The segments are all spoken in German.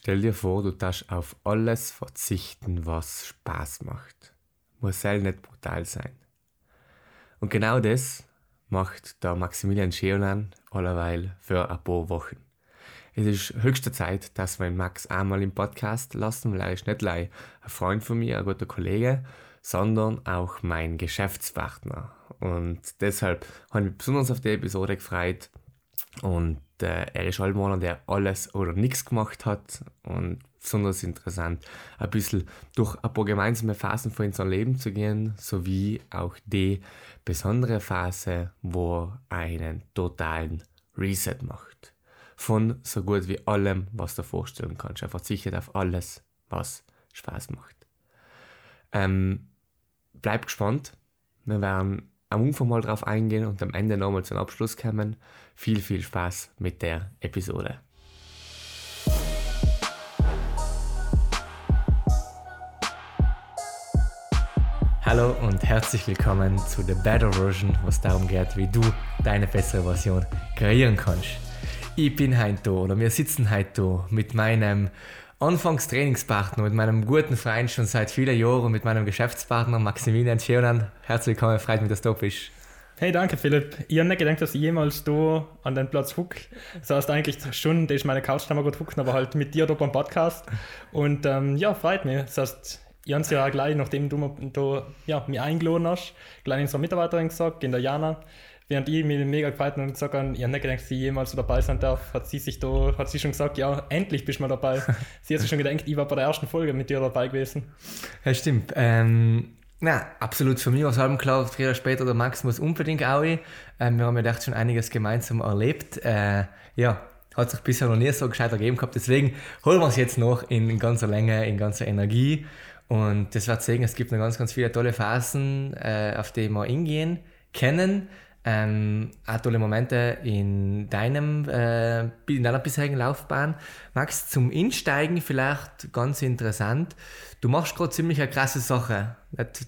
Stell dir vor, du darfst auf alles verzichten, was Spaß macht. Muss selber nicht brutal sein. Und genau das macht der Maximilian Scheonan allerweil für ein paar Wochen. Es ist höchste Zeit, dass wir Max einmal im Podcast lassen, weil er ist nicht nur ein Freund von mir, ein guter Kollege, sondern auch mein Geschäftspartner. Und deshalb habe ich mich besonders auf die Episode gefreut. Und äh, er ist halt einer, der alles oder nichts gemacht hat. Und besonders interessant, ein bisschen durch ein paar gemeinsame Phasen von unserem Leben zu gehen, sowie auch die besondere Phase, wo er einen totalen Reset macht. Von so gut wie allem, was du vorstellen kannst. Er verzichtet auf alles, was Spaß macht. Ähm, bleib gespannt. Wir werden am Anfang mal drauf eingehen und am Ende nochmal zum Abschluss kommen. Viel, viel Spaß mit der Episode. Hallo und herzlich willkommen zu The Better Version, was darum geht, wie du deine bessere Version kreieren kannst. Ich bin heute oder wir sitzen heute mit meinem Anfangstrainingspartner, mit meinem guten Freund schon seit vielen Jahren, mit meinem Geschäftspartner Maximilian Schionan. Herzlich willkommen, freut mich, dass du da bist. Hey, danke Philipp. Ich habe nicht gedacht, dass ich jemals da an den Platz huck. Das heißt eigentlich schon, das ist meine Couch, da gut hucken, aber halt mit dir da beim Podcast. Und ähm, ja, freut mich. Das heißt, ich habe es ja auch gleich, nachdem du da, ja, mich eingeladen hast, gleich unserer Mitarbeiterin gesagt, in der Jana, während ich mich mega gefreut und gesagt habe, ich habe nicht gedacht, dass sie jemals so dabei sein darf, hat sie sich da, hat sie schon gesagt, ja, endlich bist du mal dabei. sie hat sich schon gedacht, ich war bei der ersten Folge mit dir dabei gewesen. Ja, stimmt. Ähm, na, absolut für mich war es halb klar, früher oder später der Max muss unbedingt auch. Ähm, wir haben ja echt schon einiges gemeinsam erlebt. Äh, ja, hat sich bisher noch nie so gescheit ergeben gehabt. Deswegen holen wir es jetzt noch in ganzer Länge, in ganzer Energie. Und das wird sehen, es gibt noch ganz, ganz viele tolle Phasen, äh, auf die wir hingehen können ähm, tolle Momente in, deinem, äh, in deiner bisherigen Laufbahn. Max, zum Insteigen vielleicht ganz interessant. Du machst gerade ziemlich eine krasse Sache.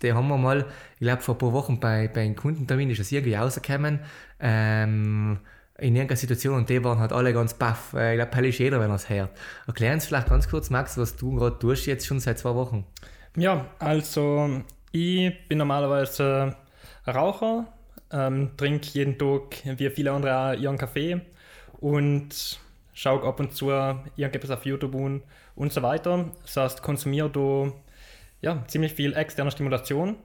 Die haben wir mal, ich glaube, vor ein paar Wochen bei, bei einem Kundentermin ist das irgendwie rausgekommen. Ähm, in irgendeiner Situation und die waren halt alle ganz baff. Äh, ich glaube, hell ist jeder, wenn er es hört. Erklär uns vielleicht ganz kurz, Max, was du gerade tust, jetzt schon seit zwei Wochen. Ja, also ich bin normalerweise Raucher, ähm, trinke jeden Tag, wie viele andere auch, ihren Kaffee und schaue ab und zu irgendetwas auf YouTube und, und so weiter. Das heißt, konsumiere da ja, ziemlich viel externe Stimulation.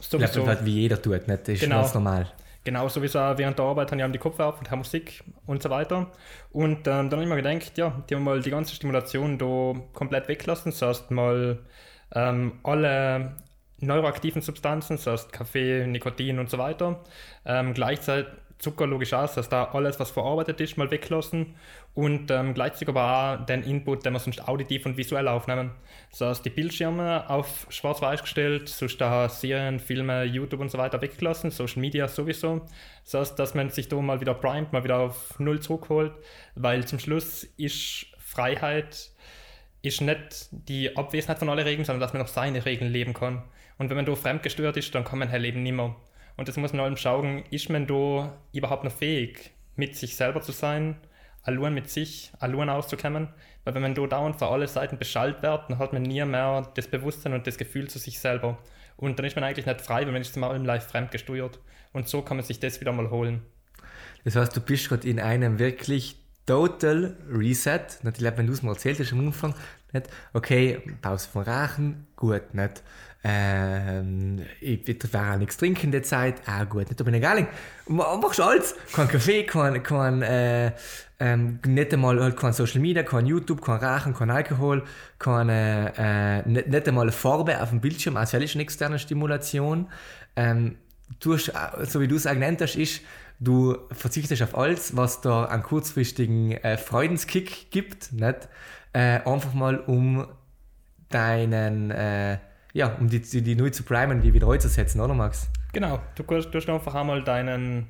Sowieso, ja, halt wie jeder tut, nicht? das ist genau, ganz normal. Genau, sowieso während der Arbeit habe ich die Kopf auf und habe Musik und so weiter. Und ähm, dann habe ich mir gedacht, ja, die haben mal die ganze Stimulation da komplett weglassen. Das heißt, mal ähm, alle neuroaktiven Substanzen, das heißt Kaffee, Nikotin und so weiter. Ähm, gleichzeitig Zucker logisch aus, dass da alles, was verarbeitet ist, mal weglassen und ähm, gleichzeitig aber auch den Input, den wir sonst auditiv und visuell aufnehmen. Das heißt, die Bildschirme auf schwarz-weiß gestellt, sonst da Serien, Filme, YouTube und so weiter weggelassen, Social Media sowieso. Das heißt, dass man sich da mal wieder primet, mal wieder auf Null zurückholt, weil zum Schluss ist Freiheit ist nicht die Abwesenheit von allen Regeln, sondern dass man noch seine Regeln leben kann. Und wenn man da fremdgestört ist, dann kann man halt Leben nicht mehr. Und das muss man allem schauen, ist man da überhaupt noch fähig, mit sich selber zu sein, allein mit sich, allein auszukommen? Weil wenn man da dauernd von allen Seiten beschallt wird, dann hat man nie mehr das Bewusstsein und das Gefühl zu sich selber. Und dann ist man eigentlich nicht frei, weil man ist immer allem live fremdgesteuert. Und so kann man sich das wieder mal holen. Das heißt, du bist gerade in einem wirklich Total Reset. Natürlich, wenn du es mal erzählt hast am Anfang, nicht? okay, Pause von Rachen, gut, nicht? Ähm, ich werde auch nichts trinken in der Zeit, ah gut, nicht, bin ich egal. Machst alles, kein Kaffee, kein, kein äh, ähm, nicht einmal halt kein Social Media, kein YouTube, kein Rachen, kein Alkohol, keine, äh, nicht, nicht einmal Farbe auf dem Bildschirm, also ist eine externe Stimulation. Ähm, du hast, so wie du es auch genannt hast, ist, du verzichtest auf alles, was da einen kurzfristigen äh, Freudenskick gibt, nicht? Äh, einfach mal um deinen, äh, ja, um die, die, die neu zu primen, die wieder heute setzen, oder Max? Genau, du, du hast einfach einmal deinen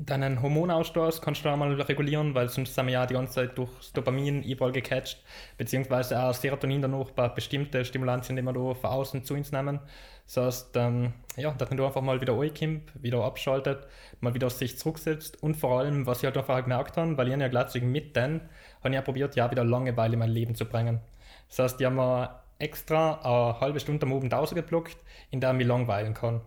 deinen Hormonausstoß kannst du auch mal regulieren, weil sonst sind wir ja die ganze Zeit durch Dopamin überall gecatcht, beziehungsweise auch Serotonin dann auch bei bestimmten Stimulantien, die wir da von außen zu uns nehmen. Das heißt, ähm, ja, dass man da einfach mal wieder reinkommt, wieder abschaltet, mal wieder sich zurücksetzt und vor allem, was ich halt einfach gemerkt habe, weil ich ja gleich mit denen, habe ich ja probiert, ja wieder Langeweile in mein Leben zu bringen. Das heißt, ich habe mir extra eine halbe Stunde am Abend rausgeblockt, in der ich mich langweilen kann.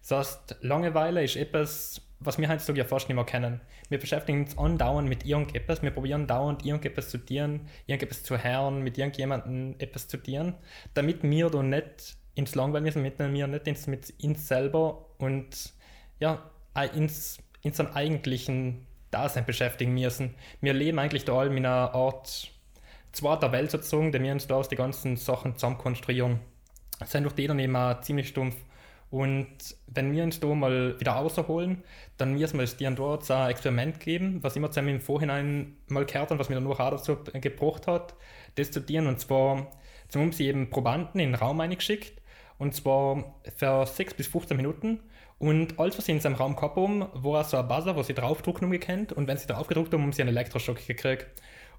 Das heißt, Langeweile ist etwas, was wir heutzutage ja fast nicht mehr kennen. Wir beschäftigen uns andauernd mit irgendetwas, wir probieren dauernd irgendetwas zu dienen, irgendetwas zu hören, mit irgendjemandem etwas zu dienen, damit wir da nicht ins Langweilen müssen, mit wir nicht ins, mit uns selber und ja, ins, in seinem eigentlichen Dasein beschäftigen müssen. Wir leben eigentlich da all in einer Art zweiter Welt sozusagen, die wir uns da den ganzen Sachen zusammen konstruieren. Sind durch die eben ziemlich stumpf. Und wenn wir uns da mal wieder außerholen, dann müssen wir es dir dort ein Experiment geben, was immer zusammen im Vorhinein mal gehört haben, was mir dann auch dazu gebracht hat, das zu dienen. Und zwar zum haben sie eben Probanden in den Raum eingeschickt und zwar für 6 bis 15 Minuten. Und alles, was sie in seinem Raum gehabt haben, war so ein Buzzer, wo sie draufdrucken haben gekannt. Und wenn sie drauf gedruckt haben, haben sie einen Elektroschock gekriegt.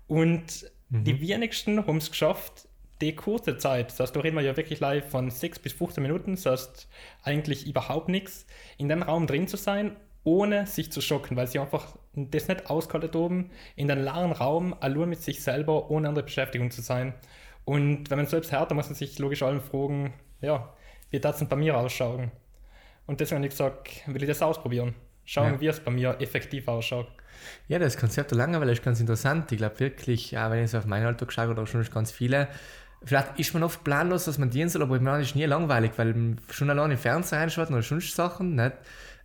Und mhm. die wenigsten haben es geschafft, die kurze Zeit, das heißt, da reden wir ja wirklich live von 6 bis 15 Minuten, das heißt eigentlich überhaupt nichts, in dem Raum drin zu sein, ohne sich zu schocken, weil sie einfach das nicht ausgehalten haben, in den leeren Raum allein mit sich selber, ohne andere Beschäftigung zu sein. Und wenn man selbst hört, dann muss man sich logisch allen fragen, ja, wie das denn bei mir ausschauen? Und deswegen habe ich gesagt, will ich das ausprobieren. Schauen, ja. wie es bei mir effektiv ausschaut. Ja, das Konzept der Langeweile ist ganz interessant. Ich glaube wirklich, auch wenn ich so auf meinen Alltag schaue, oder schon ganz viele, vielleicht ist man oft planlos, dass man dienen soll, aber man ist nie langweilig, weil schon allein im Fernsehen reinschaut oder sonst Sachen, nicht?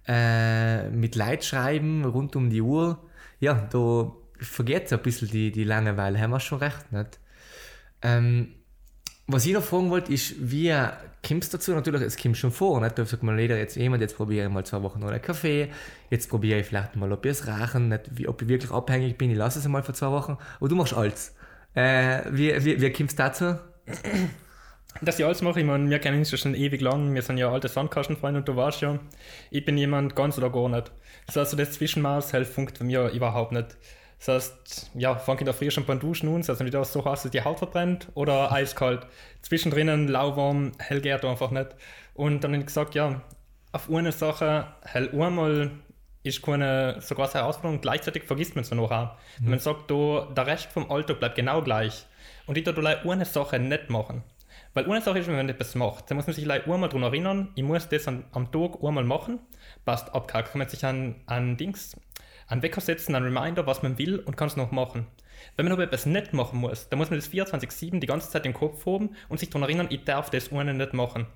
Äh, mit Leid schreiben rund um die Uhr, ja, da vergeht so ein bisschen die, die Langeweile, haben wir schon recht, nicht? Ähm, was ich noch fragen wollte, ist, wie kommst du dazu? Natürlich, es kommt schon vor, nicht? da sagt man jeder jetzt jemand, jetzt probiere ich mal zwei Wochen einen Kaffee, jetzt probiere ich vielleicht mal, ob ich es rauchen, nicht, wie, ob ich wirklich abhängig bin, ich lasse es einmal für zwei Wochen, und du machst alles. Äh, wie, wie, wie kommst du dazu? Dass ich alles mache, ich meine, wir kennen uns ja schon ewig lang, wir sind ja alte Sandkastenfreunde und du weißt ja, ich bin jemand ganz oder gar nicht. Das heißt, das Zwischenmaß hält funkt für mich überhaupt nicht. Das heißt, ja, fange in der Früh schon beim Duschen an, also entweder so heiß, dass die Haut verbrennt oder eiskalt. Zwischendrin lauwarm, hell geht einfach nicht. Und dann habe ich gesagt, ja, auf eine Sache, hell einmal ist keine so große Herausforderung, gleichzeitig vergisst man es noch auch. Mhm. Man sagt, da, der Rest vom Alltag bleibt genau gleich. Und ich darf eine Sache nicht machen. Weil eine Sache ist, wenn man etwas macht, dann muss man sich einmal daran erinnern, ich muss das an, am Tag einmal machen, passt abgehakt. Kann man sich an, an Dings einen Wecker setzen, einen Reminder, was man will und kann es noch machen. Wenn man aber etwas nicht machen muss, dann muss man das 24-7 die ganze Zeit im Kopf haben und sich daran erinnern, ich darf das ohne nicht machen.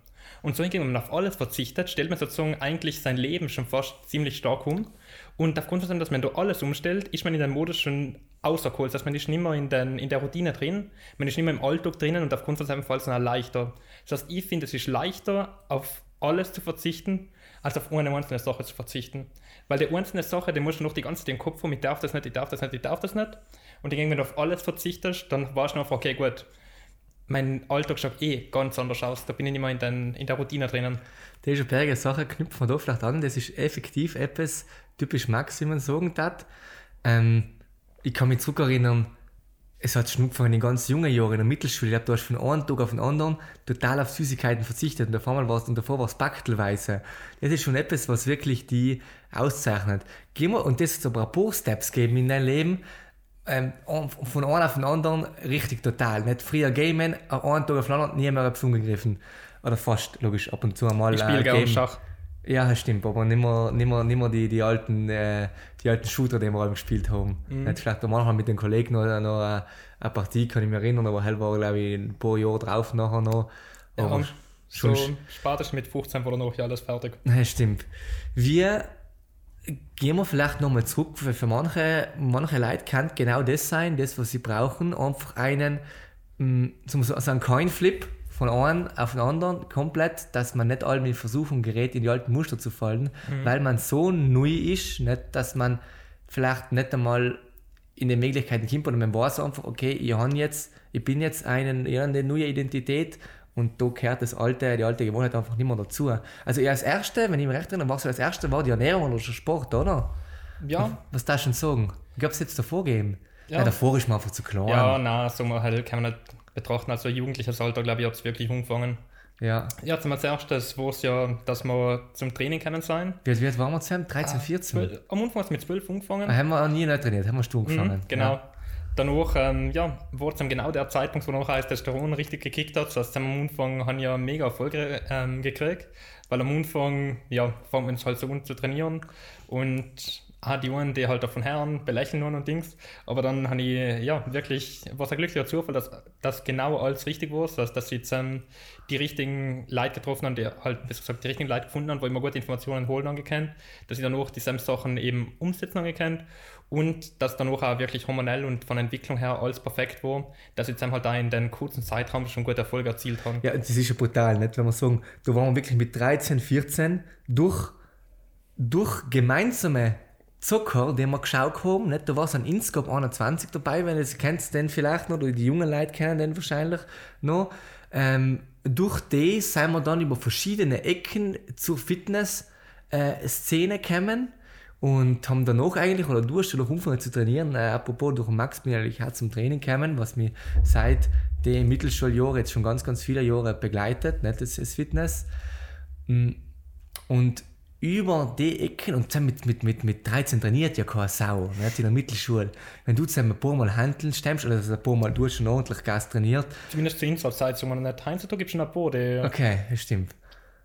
Und so hingegen, wenn man auf alles verzichtet, stellt man sozusagen eigentlich sein Leben schon fast ziemlich stark um. Und aufgrund von dem, dass man da alles umstellt, ist man in den Modus schon außergeholt. Das heißt, man ist nicht mehr in, den, in der Routine drin, man ist nicht mehr im Alltag drinnen und aufgrund von seinem Fall ist es leichter. Das heißt, ich finde, es ist leichter, auf alles zu verzichten, als auf eine einzelne Sache zu verzichten. Weil die einzelne Sache, die musst du noch die ganze Zeit im Kopf haben, ich darf das nicht, ich darf das nicht, ich darf das nicht. Und wenn du auf alles verzichtest, dann weißt du einfach, okay, gut, mein Alltag schaut eh ganz anders aus. Da bin ich nicht mehr in, den, in der Routine drinnen. Das ist eine berge Sache, knüpft man da vielleicht an. Das ist effektiv etwas typisch Max, wie man sagen darf. Ähm, ich kann mich zurückerinnern, es hat Schnupfen in den ganz jungen Jahren in der Mittelschule. Ich glaube, du hast von einem Tag auf den anderen total auf Süßigkeiten verzichtet und davor mal warst und davor war es Baktelweise. Das ist schon etwas, was wirklich die auszeichnet. Geh mal, und das ist aber ein paar Steps geben in dein Leben, ähm, von einem auf den anderen richtig total. Nicht früher gamen, einen Tag auf den anderen nie mehr etwas umgegriffen. Oder fast, logisch, ab und zu einmal. Ich spiele äh, Schach. Ja, das stimmt, aber nicht mehr, nicht mehr, nicht mehr die, die, alten, äh, die alten Shooter, die wir alle gespielt haben. Mhm. Jetzt vielleicht manchmal mit den Kollegen noch, noch eine, eine, Partie, kann ich mich erinnern, aber hell war, glaube ich, ein paar Jahre drauf nachher noch. Aber ja, schon so spätestens mit 15 war dann noch alles fertig. Ja, stimmt. Wir gehen wir vielleicht nochmal zurück, weil für manche, manche Leute kann genau das sein, das, was sie brauchen, einfach einen, mm, so einen Coin-Flip von einem auf den anderen komplett, dass man nicht allem in Versuchung gerät, in die alten Muster zu fallen, mhm. weil man so neu ist, nicht, dass man vielleicht nicht einmal in den Möglichkeiten kommt oder man weiß einfach, okay, ich, jetzt, ich bin jetzt einen, ich eine neue Identität und da gehört das alte, die alte Gewohnheit einfach nicht mehr dazu. Also ja, als Erste, wenn ich mich recht erinnere, war so als Erste war die Ernährung oder der Sport, oder? Ja. Was darfst du denn sagen? Ich glaube, es jetzt davor gegeben. Ja. Ja. davor ist man einfach zu klein. Ja, nein, so mal halt kann man nicht betrachten. Also jugendliches Alter, glaube ich, hat es wirklich angefangen. ja. Ja, zum erstes war es ja, dass wir zum Training können sein. Wie wie alt waren wir zusammen? 13, 14? Zwölf- Am Anfang hat es mit 12 angefangen. Ah, haben wir auch nie nicht trainiert, haben wir Sturm gefangen. Mhm, genau. Danach ähm, ja, war es dann genau der Zeitpunkt, wo nachher das Testosteron richtig gekickt hat. Das heißt, am Anfang haben ja mega Erfolge ähm, gekriegt, weil am Anfang ja, fangen wir uns halt so an zu trainieren und ah, die einen, die halt davon Herren belächeln und Dings. Aber dann habe ich ja wirklich, was ein glücklicher Zufall, dass das genau alles richtig war. Das heißt, dass ich jetzt die richtigen Leute getroffen habe, die halt, besser gesagt, die richtigen Leute gefunden haben, wo ich mir gute Informationen holen angekannt, dass ich danach dieselben Sachen eben umsetzen angekannt und dass danach auch wirklich hormonell und von Entwicklung her alles perfekt war, dass ich jetzt halt da in den kurzen Zeitraum schon gute Erfolge erzielt habe. Ja, das ist ja brutal, nicht? wenn wir sagen, da waren wir wirklich mit 13, 14 durch, durch gemeinsame Zucker, die wir geschaut haben, nicht? da war so ein Inscope 21 dabei, wenn ihr es kennt, den vielleicht noch, oder die jungen Leute kennen den wahrscheinlich noch. Ähm, durch die sind wir dann über verschiedene Ecken zur Fitness-Szene gekommen und haben danach eigentlich, oder du hast schon angefangen zu trainieren, äh, apropos durch den Max bin ich eigentlich auch zum Training gekommen, was mich seit den Mittelschuljahren jetzt schon ganz, ganz viele Jahre begleitet, nicht das, das Fitness. Mm, Und über die Ecken, und dann mit, mit, mit, mit 13 trainiert ja keine Sau, nicht in der Mittelschule. Wenn du zusammen ein paar Mal Handeln stemmst, oder also ein paar Mal, du schon ordentlich Gas trainiert, Zumindest zu unserer Zeit, so man nicht heutzutage gibt es schon ein paar, die Okay, das stimmt.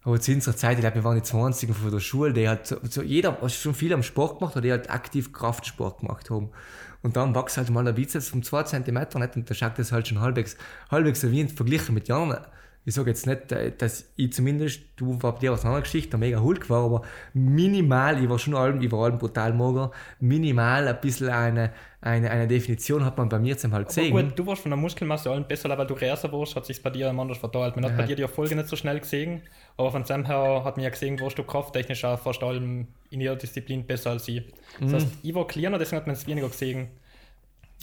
Aber zu unserer Zeit, ich glaube, wir waren die 20 von der Schule, die hat so, jeder, was schon viel am Sport gemacht hat, die halt aktiv Kraftsport gemacht haben. Und dann wächst halt mal der Bizeps um 2 cm nicht und da schaut das halt schon halbwegs, halbwegs so wie verglichen mit Jahren. Ich sage jetzt nicht, äh, dass ich zumindest, du war bei dir was andere Geschichte, mega Hulk war, aber minimal, ich war schon allem, ich war allem brutal mager, minimal ein bisschen eine, eine, eine Definition hat man bei mir zum halt gut, du warst von der Muskelmasse allen besser, weil du größer warst, hat sich bei dir anders verteilt. Man hat bei dir die Erfolge nicht so schnell gesehen, aber von dem her hat man ja gesehen, warst du krafttechnisch auch fast allem in jeder Disziplin besser als ich. Das heißt, ich war kleiner, deswegen hat man es weniger gesehen.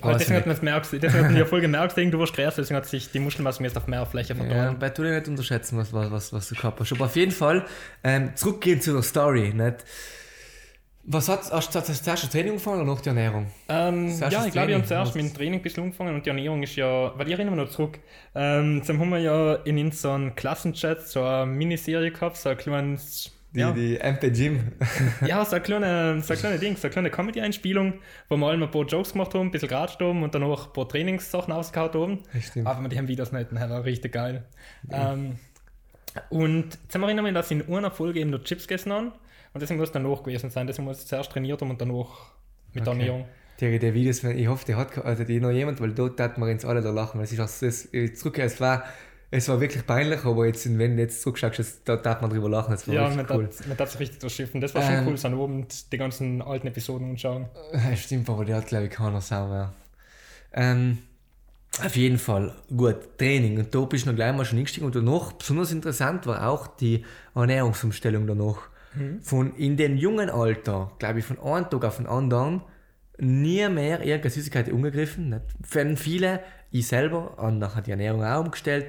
Weiß deswegen hat man es gesehen, deswegen hat man Erfolge mehr gesehen, du warst größer, deswegen hat sich die Muskelmasse mehr auf mehr Fläche Ja, verteilt. weil du dir nicht unterschätzen, was, was, was, du gehabt hast. Aber auf jeden Fall, ähm, zurückgehen zu der Story. Nicht? Was hat, hast du das erste Training angefangen oder noch die Ernährung? Ähm, ja, ich glaube, wir haben Training. zuerst mit dem Training ein bisschen angefangen und die Ernährung ist ja, weil ich erinnere mich noch zurück, ähm, dann haben wir ja in unserem Klassenchat so eine Miniserie gehabt, so ein kleines, Die, ja, die MP Gym. ja, so eine kleine, so eine kleine Ding, so eine kleine Comedy-Einspielung, wo wir alle ein paar Jokes gemacht haben, ein bisschen geratscht haben und dann auch ein paar Trainingssachen ausgehauen haben. Stimmt. Aber wir die haben Videos nicht, das war richtig geil. Ähm, und jetzt erinnere ich mich, dass ich in einer Folge eben nur Chips gegessen habe und deswegen muss es danach gewesen sein, deswegen muss ich zuerst trainiert haben und danach mit der Okay. Ernährung. Die, die Videos, ich hoffe, die hat also die noch jemand, weil dort hat man uns alle da lachen. Weil es ist auch, so- das, zurück, es war, es war wirklich peinlich, aber jetzt, wenn du jetzt zurückschaust, da darf man drüber lachen. Das war Ja, man cool. hat, man hat sich richtig durchschiffen. Das war schon Ähm, cool, so Abend die ganzen alten Episoden anschauen. Ja, Stimmt, aber die hat, glaube ich, keiner Sau mehr. Ähm, auf jeden Fall, gut, Training. Und da bist du noch gleich mal schon eingestiegen. Und danach, besonders interessant war auch die Ernährungsumstellung danach. Von in dem jungen Alter, glaube ich, von einem Tag auf den anderen, nie mehr irgendeine Süßigkeit umgegriffen. Nicht? Für viele, ich selber, habe nachher die Ernährung auch umgestellt,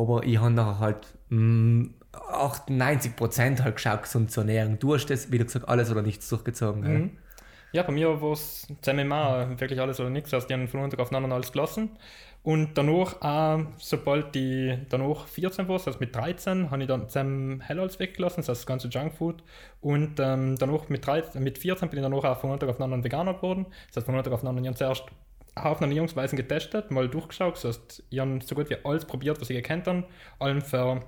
aber ich habe nachher halt mm, 98% halt geschaut, gesund zu ernähren. Du hast das, wie gesagt alles oder nichts durchgezogen. Mhm. Ja, bei mir war es zusammen auch wirklich alles oder nichts. Also die haben von einem Tag auf anderen alles gelassen. Und danach, auch, sobald die danach 14 war, also mit 13, habe ich dann zusammen Hell alles weggelassen, das ganze Junkfood. Und ähm, danach mit, 13, mit 14 bin ich danach auch von einem Tag auf anderen Veganer geworden. Das heißt, von einem Tag auf anderen, ich Haufen Ernährungsweisen getestet, mal durchgeschaut. Das heißt, ich habe so gut wie alles probiert, was ich gekannt habe. Allem für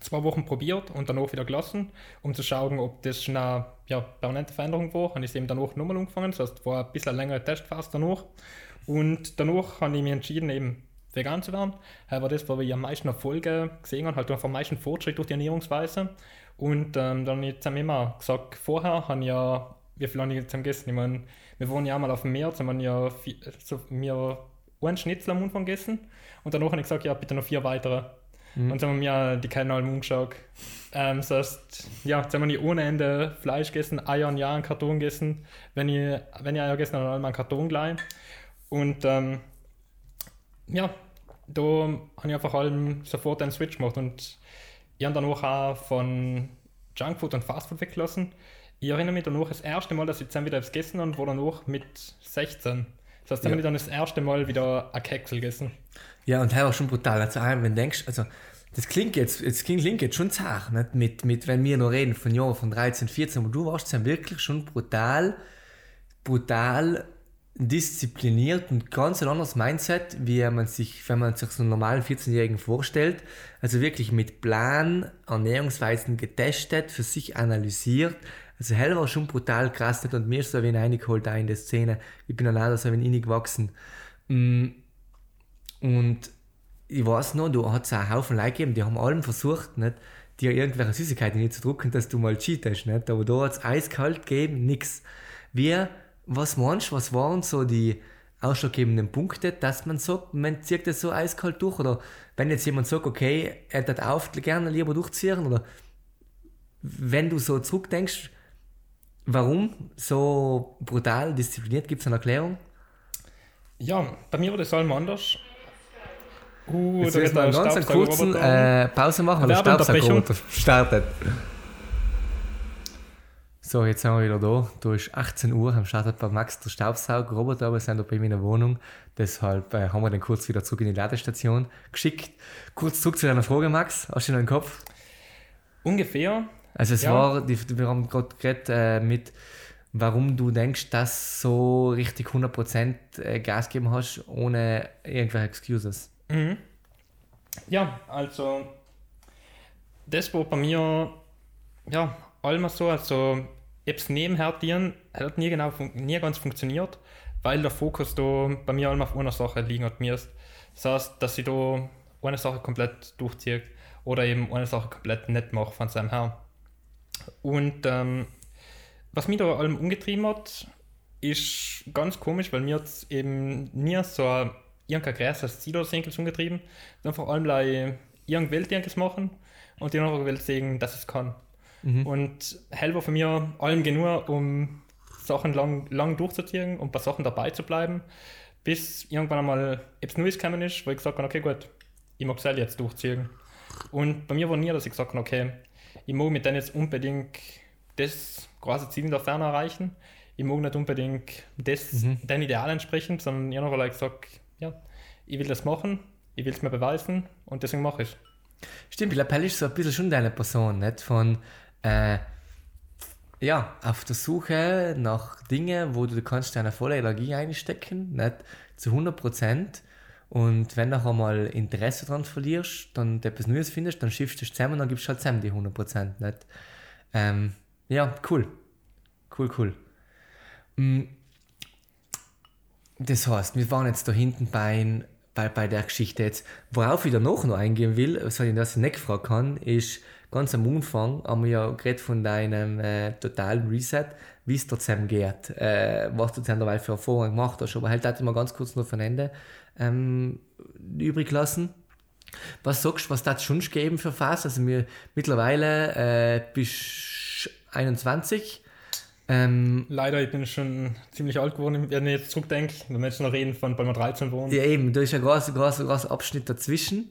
zwei Wochen probiert und danach wieder gelassen, um zu schauen, ob das eine ja, permanente Veränderung war. Habe ich eben danach nochmal angefangen, das heißt, war ein bisschen längere Testphase danach. Und danach habe ich mich entschieden, eben vegan zu werden. Das war das, wo ich am meisten Erfolge gesehen habe, halt einfach am meisten Fortschritt durch die Ernährungsweise. Und ähm, dann habe ich jetzt immer gesagt, vorher habe ich ja, wie viel habe ich jetzt gegessen? Ich meine, wir waren ja einmal auf dem Meer, jetzt haben wir ja vier, so, mir einen Schnitzel am Anfang gegessen und danach habe ich gesagt, ja, bitte noch vier weitere. Und dann haben wir mir die Kellner alle umgeschaut. Ähm, das heißt, ja, jetzt haben wir nicht ohne Ende Fleisch gegessen, Eier ein Jahr einen Karton gegessen. Wenn ich, wenn ich Eier gegessen habe, dann einmal einen Karton gleich. Und ähm, ja, da habe ich einfach allem sofort einen Switch gemacht und ich habe danach auch von Junkfood und Fastfood weggelassen. Ich erinnere mich danach das erste Mal, dass ich zusammen wieder etwas gegessen habe, war danach mit 16. Das heißt, dann habe ich dann das erste Mal wieder ein Keksel gegessen. Ja, und das war schon brutal. Also, wenn du denkst, also, das klingt jetzt, das klingt jetzt schon zart, nicht? Mit, mit, wenn wir noch reden von Jahren von 13, 14, aber du warst dann wirklich schon brutal, brutal diszipliniert und ganz ein anderes Mindset, wie man sich, wenn man sich so einen normalen 14-Jährigen vorstellt. Also wirklich mit Plan, Ernährungsweisen getestet, für sich analysiert. Also hell war schon brutal krass nicht? und mir ist so ein reingeholt in der Szene. Ich bin auch so ein wenig gewachsen. Mm. Und ich weiß noch, du hat es einen Haufen Leute gegeben, die haben allen versucht, nicht, dir irgendwelche Süßigkeiten nicht zu drucken, dass du mal cheatest. Nicht? Aber da hat es eiskalt gegeben, nichts. Wir was meinst was waren so die ausschlaggebenden Punkte, dass man sagt, man zieht das so eiskalt durch? Oder wenn jetzt jemand sagt, okay, er hat auch gerne lieber durchziehen? Oder wenn du so zurückdenkst, warum so brutal diszipliniert, gibt es eine Erklärung? Ja, bei mir war das allem anders. Uh, Jetzt müssen wir einen ganz kurzen äh, Pause machen, weil der Staubsaugerroboter startet. So, jetzt sind wir wieder da. Da ist 18 Uhr, am startet bei Max der Staubsaugerroboter, aber wir sind da bei mir in der Wohnung. Deshalb äh, haben wir den kurz wieder zurück in die Ladestation geschickt. Kurz zurück zu deiner Frage, Max. Hast du noch einen Kopf? Ungefähr. Also es ja. war, wir haben gerade geredet äh, mit, warum du denkst, dass so richtig 100% äh, Gas geben hast, ohne irgendwelche Excuses. Mhm. Ja, also das war bei mir ja, allem so, also etwas nebenher dienen, hat nie, genau, nie ganz funktioniert, weil der Fokus da bei mir allem auf einer Sache liegen hat mir. Das heißt, dass ich da eine Sache komplett durchziehe oder eben eine Sache komplett nicht mache von seinem her. Und ähm, was mich da allem umgetrieben hat, ist ganz komisch, weil mir jetzt eben nie so ein irgendein größeres Ziel oder so umgetrieben, sondern vor allem irgendwelches machen und die andere Welt sehen, dass es kann. Mhm. Und hell war für mich allem genug, um Sachen lang, lang durchzuziehen und bei Sachen dabei zu bleiben, bis irgendwann einmal etwas Neues gekommen ist, wo ich gesagt habe, okay, gut, ich mag es jetzt durchziehen. Und bei mir war nie, dass ich gesagt habe, okay, ich mag mit denen jetzt unbedingt das große Ziel in der Ferne erreichen. Ich mag nicht unbedingt das, mhm. den Ideal entsprechen, sondern ich habe gesagt, ja, ich will das machen, ich will es mir beweisen und deswegen mache ich es. Stimmt, Appell ist so ein bisschen schon deine Person, nicht? Von, äh, ja, auf der Suche nach Dingen, wo du kannst deine volle Energie einstecken, nicht zu 100 Prozent. Und wenn du auch einmal Interesse daran verlierst, dann etwas Neues findest, dann schiffst du es zusammen und dann gibst du halt zusammen die 100 Prozent, nicht? Ähm, ja, cool. Cool, cool. Mm. Das heißt, wir waren jetzt da hinten bei, bei, bei der Geschichte jetzt. Worauf ich da noch, eingehen will, was ich das nicht gefragt kann, ist, ganz am Anfang haben wir ja geredet von deinem äh, totalen Reset, wie es trotzdem geht, äh, was du dann dabei für Erfahrungen gemacht hast. Aber halt hatte mal ganz kurz noch von Ende ähm, übrig lassen. Was sagst du, was das schon gegeben für Phase? Also mir mittlerweile äh, bist 21. Ähm, Leider, ich bin schon ziemlich alt geworden, wenn ich jetzt zurückdenke. Müssen noch reden von, weil wir 13 waren. Ja, eben, da ist ein großer, großer, großer Abschnitt dazwischen.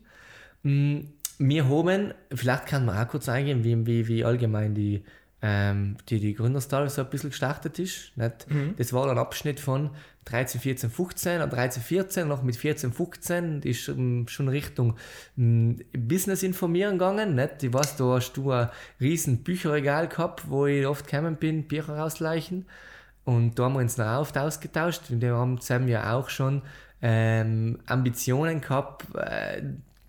Mm, wir haben, vielleicht kann man auch kurz eingehen, wie, wie, wie allgemein die, ähm, die, die Gründerstory so ein bisschen gestartet ist. Nicht? Mhm. Das war ein Abschnitt von 13, 14, 15 und 13, 14, noch mit 14, 15 ist um, schon Richtung um, Business informieren gegangen. Nicht? Ich weiß, da hast du ein riesen Bücherregal gehabt, wo ich oft gekommen bin, Bücher ausleichen. Und da haben wir uns noch oft ausgetauscht. Und wir haben zusammen ja auch schon ähm, Ambitionen gehabt, äh,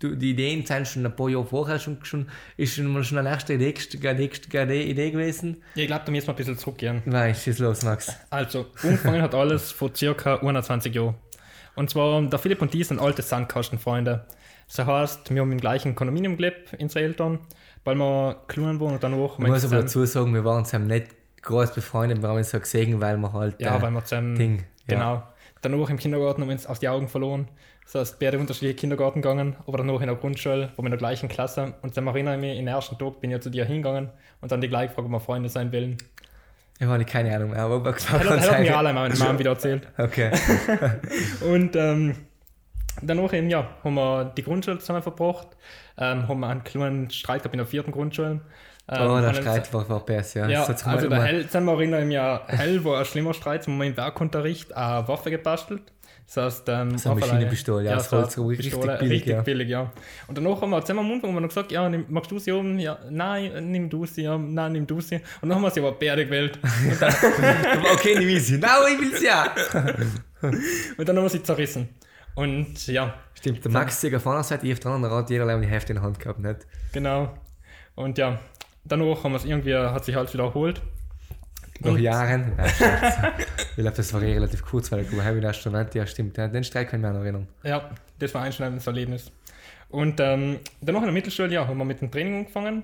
die Ideen sind schon ein paar Jahre vorher schon, schon ist schon, schon eine nächste Idee, nächste Idee gewesen. Ich glaube, da müssen wir ein bisschen zurückgehen. Nein, schieß los, Max. Also, angefangen hat alles vor circa 21 Jahren. Und zwar, der Philipp und die sind alte Sandkastenfreunde. Das heißt, wir haben im gleichen Kondominium gelebt in Eltern, weil wir klein waren und danach... Ich muss aber dazu sagen, wir waren zusammen nicht groß befreundet, wir haben uns so gesehen, weil wir halt... Ja, äh, weil wir zusammen... Ding, genau. Ja. Danach im Kindergarten haben wir uns aus die Augen verloren. Das heißt, beide unterschiedliche Kindergarten gegangen, aber dann noch in der Grundschule, wo wir in der gleichen Klasse. Und dann erinnere ich mich, in den ersten Tag bin ich ja zu dir hingegangen und dann die gleich gefragt, ob wir Freunde sein wollen. Ich habe keine Ahnung mehr, aber was war das? Hat mir alle meine Mom wieder erzählt. Okay. und ähm, danach eben, ja, haben wir die Grundschule zusammen verbracht, ähm, haben wir einen kleinen Streit gehabt in der vierten Grundschule. Ähm, oh, der haben Streit war, war besser, ja. Ja, also der Hell, sind wir erinnern im Jahr Hell war ein schlimmer Streit, haben wir im Werkunterricht eine Waffe gebastelt. Das heißt, ähm, So eine Maschinenpistole, ja, das so- so richtig billig, richtig ja. billig, ja. Und danach haben wir zusammen am Anfang haben wir noch gesagt, ja, nimm, magst du sie oben? Ja, nein, nimm du sie, ja, nein, nimm du sie. Und dann haben wir sie aber beide gewählt. Dann, okay, nicht will sie. Nein, ich will sie ja. und dann haben wir sie zerrissen. Und ja, Stimmt, der Max Sieger auf einer Seite, ich auf der anderen Rad, jeder die Hälfte in der Hand gehabt, nicht? genau. Und ja, danach haben wir es irgendwie, hat sich alles wiederholt. Nach Jahren. Nein, ich glaube, das war eh relativ kurz, weil ich erst schon ja, stimmt. Ja, den Streik kann ich mich noch erinnern. Ja, das war ein einschneidendes Erlebnis. Und ähm, danach in der Mittelschule ja, haben wir mit dem Training angefangen.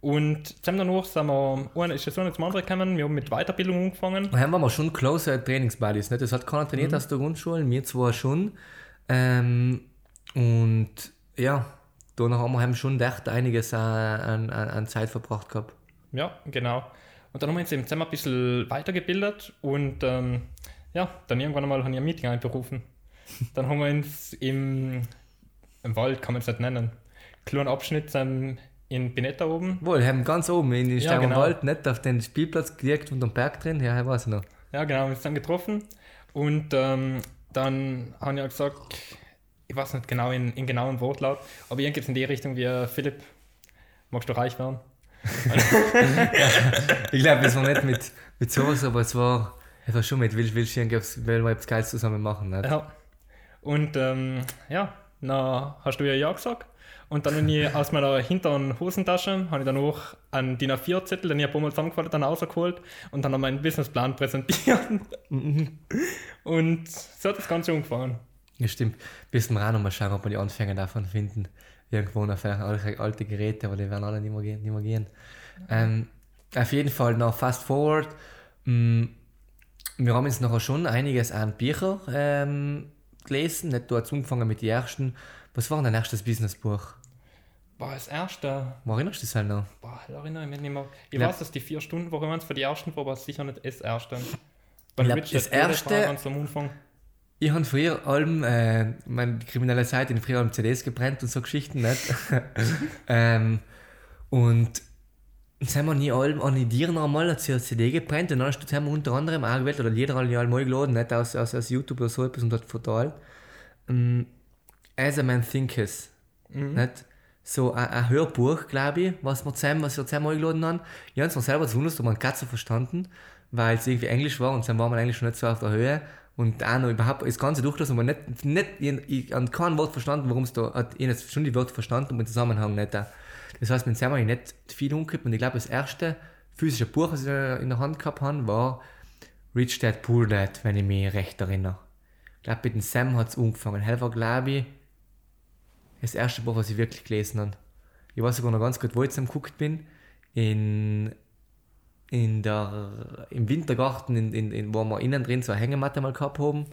Und zusammen danach sind wir, eine ist das eine zum anderen gekommen, wir haben mit Weiterbildung angefangen. Und haben wir mal schon close Trainingsbuddies, nicht? Das hat keiner trainiert aus der Grundschule, wir zwar schon. Ähm, und ja, danach haben wir schon echt einiges an, an an Zeit verbracht gehabt. Ja, genau. Und dann haben wir uns eben zusammen ein bisschen weitergebildet und ähm, ja, dann irgendwann einmal haben wir ein Meeting einberufen. Dann haben wir uns im, im Wald, kann man es nicht nennen, kleinen Abschnitt ähm, in Binetta oben. Wohl, haben ganz oben in den Ja, Stein genau. Wald, nicht auf den Spielplatz direkt unter dem Berg drin, ja, weiß ich noch. Ja, genau, wir uns dann getroffen und ähm, dann haben wir gesagt, ich weiß nicht genau in, in genauen Wortlaut, aber irgendwas in die Richtung wie Philipp, magst du reich werden? Ich glaube, es war nicht mit, mit sowas, aber es war, es war schon mit, willst willst du irgendwas- will wir etwas Geiles zusammen machen, nicht? Ja. Und ähm, ja, dann hast du ja Ja gesagt. Und dann habe ich aus meiner hinteren Hosentasche habe ich dann auch einen DIN A4-Zettel, den ich ein paar Mal zusammengefaltet dann rausgeholt und dann meinen Businessplan präsentiert. und so hat das Ganze angefangen. Ja, stimmt. Wir auch noch mal schauen, ob wir die Anfänge davon finden. Irgendwo noch vielleicht alte, Geräte, aber die werden alle nicht mehr gehen. Nicht mehr gehen. Ähm, auf jeden Fall noch fast forward. Mm, Wir haben jetzt nachher schon einiges an Bücher ähm, gelesen. Nicht, du hast angefangen mit den ersten. Was war dein erstes Businessbuch? Boah, das erste, Wo erinnerst du dich halt noch? boah, erinnere ich mich nicht mehr. Ich glaub- weiß, dass die vier Stunden Woche waren für die ersten, war aber sicher nicht das erste. Ich glaub, das erste- am Anfang. Ich habe früher allem, äh, meine kriminelle Seite, in früher allem CDs gebrannt und so Geschichten, nicht? ähm, und haben wir nie allem an die Tiere noch einmal eine CD gebrannt und dann haben wir unter anderem auch gewählt, oder jeder hat ja mal geladen, nicht aus, aus, aus YouTube oder so etwas und hat total. Ähm, As a Man Thinkers, nicht? So ein, ein Hörbuch, glaube ich, was wir zusammen, was wir zusammen eingeladen haben. Ich habe es mir selber zu wundern, man Katze verstanden, weil es irgendwie Englisch war und dann war man eigentlich schon nicht so auf der Höhe. Und auch noch überhaupt das Ganze durchlassen, aber nicht, nicht ich, ich habe kein Wort verstanden, worum es da hat. Ich habe schon die Wörter verstanden, aber den Zusammenhang nicht. auch. Das heißt, mit Sam habe ich nicht viel umgekippt und ich glaube, das erste physische Buch, das ich in der Hand gehabt habe, war Rich Dad Poor Dad, wenn ich mich recht erinnere. Ich glaube, mit dem Sam hat es angefangen. Hell war, glaube ich, das erste Buch, was ich wirklich gelesen habe. Ich weiß sogar noch ganz gut, wo ich zusammen geguckt bin. In, in der, Im Wintergarten, in, in, in, wo wir innen drin so eine Hängematte mal gehabt haben.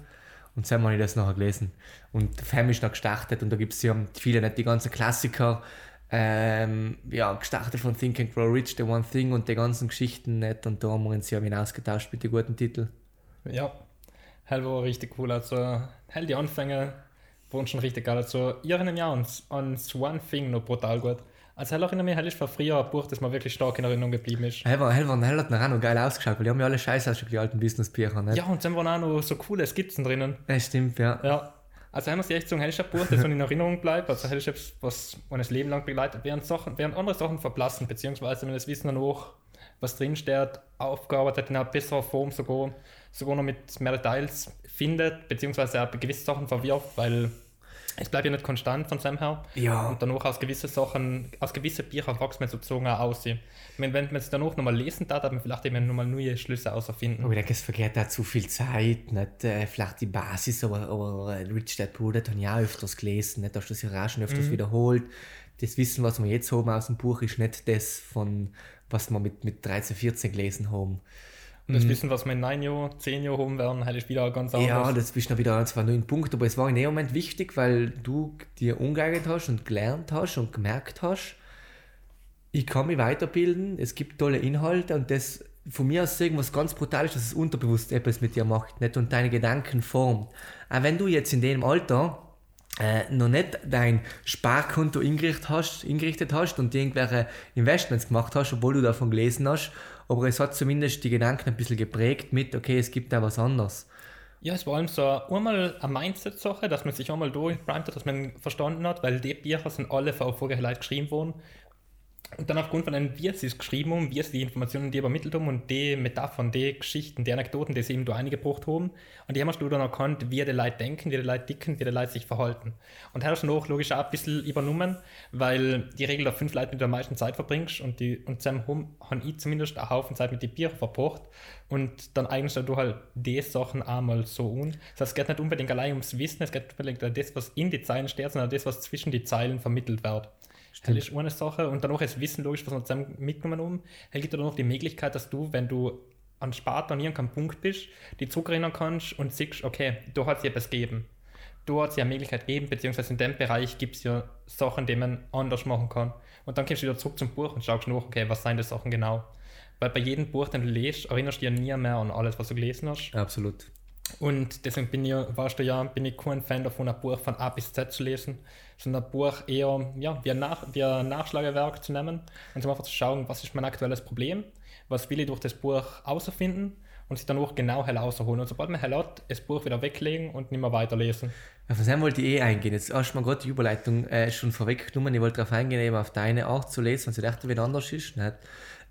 Und dann habe ich das nachher gelesen. Und Film ist noch gestartet und da gibt es ja viele, nicht die ganzen Klassiker. Ähm, ja, gestartet von Think and Grow Rich, The One Thing und die ganzen Geschichten nicht. Und da haben wir uns ja ausgetauscht mit den guten Titeln. Ja, Hell war richtig cool. Also, Hell, die Anfänge waren schon richtig geil. Also, ich erinnere mich ans One Thing noch brutal gut. Also, mich, Hell ist von früher ein Buch, das mir wirklich stark in Erinnerung geblieben ist. Hell, war, Hell, Hell hat noch auch noch geil ausgeschaut, weil die haben ja alle Scheiße aus die alten Businessbücher. Nicht? Ja, und dann waren auch noch so coole Skizzen drinnen. Das stimmt, ja. Ja. Also, haben wir sich echt ist ein Buch, das mir in Erinnerung bleibt. Also, Hell ist was man das Leben lang begleitet, während, Sachen, während andere Sachen verblassen, beziehungsweise, wenn das Wissen dann auch, was drinsteht, aufgearbeitet in einer besseren Form sogar, sogar noch mit mehr Details findet, beziehungsweise auch gewisse Sachen verwirft, weil es bleibt ja nicht konstant von seinem her. Ja. Und danach aus gewissen Sachen, aus gewissen Büchern wächst man sozusagen auch aus. Ich meine, wenn man es danach nochmal lesen darf, hat man vielleicht eben nochmal neue Schlüsse auserfinden. Aber ich denke, es vergeht auch zu viel Zeit, nicht äh, vielleicht die Basis, aber, aber äh, Rich Dad Poor Dad habe ich auch öfters gelesen, nicht, hast du das ja auch schon öfters wiederholt. Das Wissen, was wir jetzt haben aus dem Buch, ist nicht das, von, was wir mit, mit 13, 14 gelesen haben. Das Wissen, was wir in 9 Jahren, 10 Jahren haben werden, halt ist wieder ganz anders. Ja, das ist noch wieder zwar nur ein Punkt, aber es war in dem Moment wichtig, weil du dir umgeeignet hast und gelernt hast und gemerkt hast, ich kann mich weiterbilden, es gibt tolle Inhalte und das von mir aus irgendwas ganz brutal ist, dass es unterbewusst etwas mit dir macht nicht? und deine Gedanken formt. Auch wenn du jetzt in dem Alter äh, noch nicht dein Sparkonto ingerichtet hast, ingerichtet hast und irgendwelche Investments gemacht hast, obwohl du davon gelesen hast, aber es hat zumindest die Gedanken ein bisschen geprägt mit, okay, es gibt da was anderes. Ja, es war allem so einmal eine Mindset-Sache, dass man sich einmal durchprimt hat, dass man verstanden hat, weil die Bücher sind alle von vorher Leute geschrieben worden und dann aufgrund von einem, wie sie es geschrieben haben, wie sie die Informationen, die übermittelt haben und die Metaphern, die Geschichten, die Anekdoten, die sie eben da eingebracht haben, und die haben du dann erkannt, wie die Leute denken, wie die Leute dicken, wie die Leute sich verhalten. Und da hast du auch logisch auch ein bisschen übernommen, weil die Regel da fünf Leute mit der meisten Zeit verbringst und die und zusammen haben ich zumindest einen Haufen Zeit mit den Bieren verbracht und dann eigentlich du halt die Sachen einmal so un. Das heißt, es geht nicht unbedingt allein ums Wissen, es geht unbedingt um das, was in die Zeilen steht, sondern das, was zwischen die Zeilen vermittelt wird. Stimmt. Das ist eine Sache. Und dann auch das Wissen, logisch, was wir zusammen mitgenommen haben. Es gibt dann noch die Möglichkeit, dass du, wenn du an Spart an irgendeinem Punkt bist, die zurückerinnern kannst und siehst, okay, da hat es etwas gegeben. Da hat es ja eine Möglichkeit gegeben, beziehungsweise in dem Bereich gibt es ja Sachen, die man anders machen kann. Und dann kommst du wieder zurück zum Buch und schaust nach, okay, was sind die Sachen genau. Weil bei jedem Buch, den du liest, erinnerst du dir nie mehr an alles, was du gelesen hast. Absolut. Und deswegen bin ich, warst du ja, bin ich kein Fan davon, ein Buch von A bis Z zu lesen, sondern ein Buch eher ja, wie, ein Nach, wie ein Nachschlagewerk zu nehmen und einfach zu schauen, was ist mein aktuelles Problem, was will ich durch das Buch außerfinden und sich dann auch genau herausholen. Und sobald man hat, das Buch wieder weglegen und nicht mehr weiterlesen. Auf das wollte ich eh eingehen. Jetzt hast du mir gerade die Überleitung äh, schon vorweggenommen. Ich wollte darauf eingehen, eben auf deine Art zu lesen, wenn sie echt wieder anders ist. Nicht?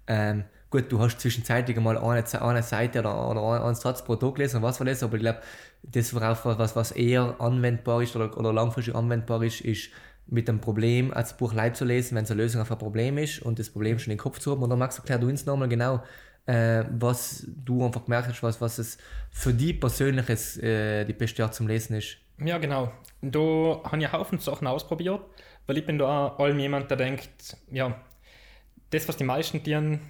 Ähm, gut, du hast zwischenzeitlich mal eine, eine Seite oder, oder einen Satz pro Tag gelesen, was war das, aber ich glaube, das, worauf was, was eher anwendbar ist oder, oder langfristig anwendbar ist, ist mit dem Problem als Buch live zu lesen, wenn es eine Lösung auf ein Problem ist und das Problem schon in den Kopf zu haben. Und dann magst du erklären du uns nochmal genau, äh, was du einfach gemerkt hast, was, was es für dich persönlich äh, die beste Art zum Lesen ist. Ja, genau. Da habe ich einen Haufen Sachen ausprobiert, weil ich bin da allem jemand, der denkt, ja, das, was die meisten Tieren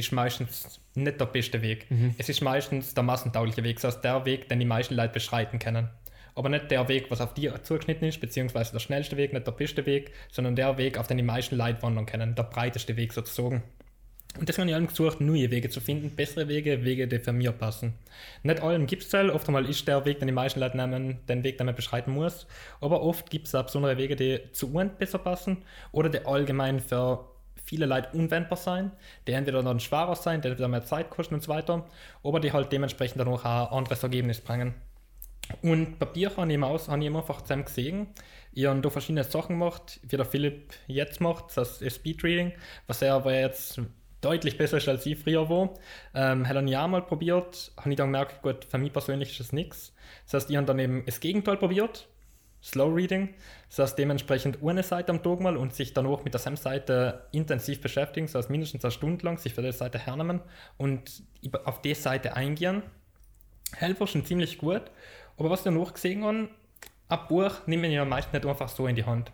ist meistens nicht der beste Weg. Mhm. Es ist meistens der massentaugliche Weg, also der Weg, den die meisten Leute beschreiten können. Aber nicht der Weg, was auf die zugeschnitten ist, beziehungsweise der schnellste Weg, nicht der beste Weg, sondern der Weg, auf den die meisten Leute wandern können, der breiteste Weg sozusagen. Und deswegen habe ich gesucht, neue Wege zu finden, bessere Wege, Wege, die für mich passen. Nicht allem gibt es Oft einmal ist der Weg, den die meisten Leute nehmen, den Weg, den man beschreiten muss. Aber oft gibt es auch besondere Wege, die zu uns besser passen oder die allgemein für viele Leute unwendbar sein, die entweder dann schwerer sein, die entweder mehr Zeit kosten und so weiter, aber die halt dementsprechend dann auch ein anderes Ergebnis bringen. Und Bier habe ich, aus, habe ich einfach zusammen gesehen. Ich habe da verschiedene Sachen gemacht, wie der Philipp jetzt macht, das ist Speedreading, was er aber jetzt deutlich besser ist, als ich früher war. Ähm, habe ich auch mal probiert, habe ich dann gemerkt, gut, für mich persönlich ist das nichts. Das heißt, ich habe dann eben das Gegenteil probiert, Slow Reading. Das heißt dementsprechend eine Seite am Tag mal und sich dann auch mit der Seite intensiv beschäftigen, das heißt mindestens eine Stunde lang sich für die Seite hernehmen und auf die Seite eingehen. Helfer schon ziemlich gut. Aber was ich noch gesehen habe, ein Buch nimmt man ja meistens nicht einfach so in die Hand.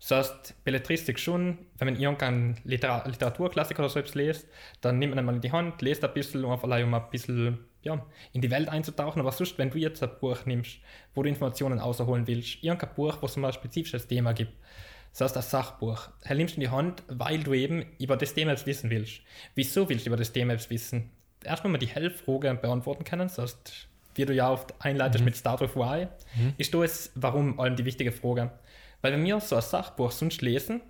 Das heißt, Belletristik schon, wenn man irgendeinen Liter Literaturklassiker oder so etwas liest, dann nimmt man mal in die Hand, liest ein bisschen, um einfach um ein bisschen ja, in die Welt einzutauchen. Aber sonst, wenn du jetzt ein Buch nimmst, wo du Informationen außerholen willst, irgendein Buch, wo es mal ein spezifisches Thema gibt, das heißt, ein Sachbuch, er nimmst du in die Hand, weil du eben über das Thema jetzt wissen willst. Wieso willst du über das Thema jetzt wissen? Erstmal mal die Hellfrage beantworten können, das heißt, wie du ja oft einleitest mhm. mit Start of Why, mhm. ist du es, warum allem die wichtige Frage. Weil wenn wir so ein Sachbuch sonst lesen,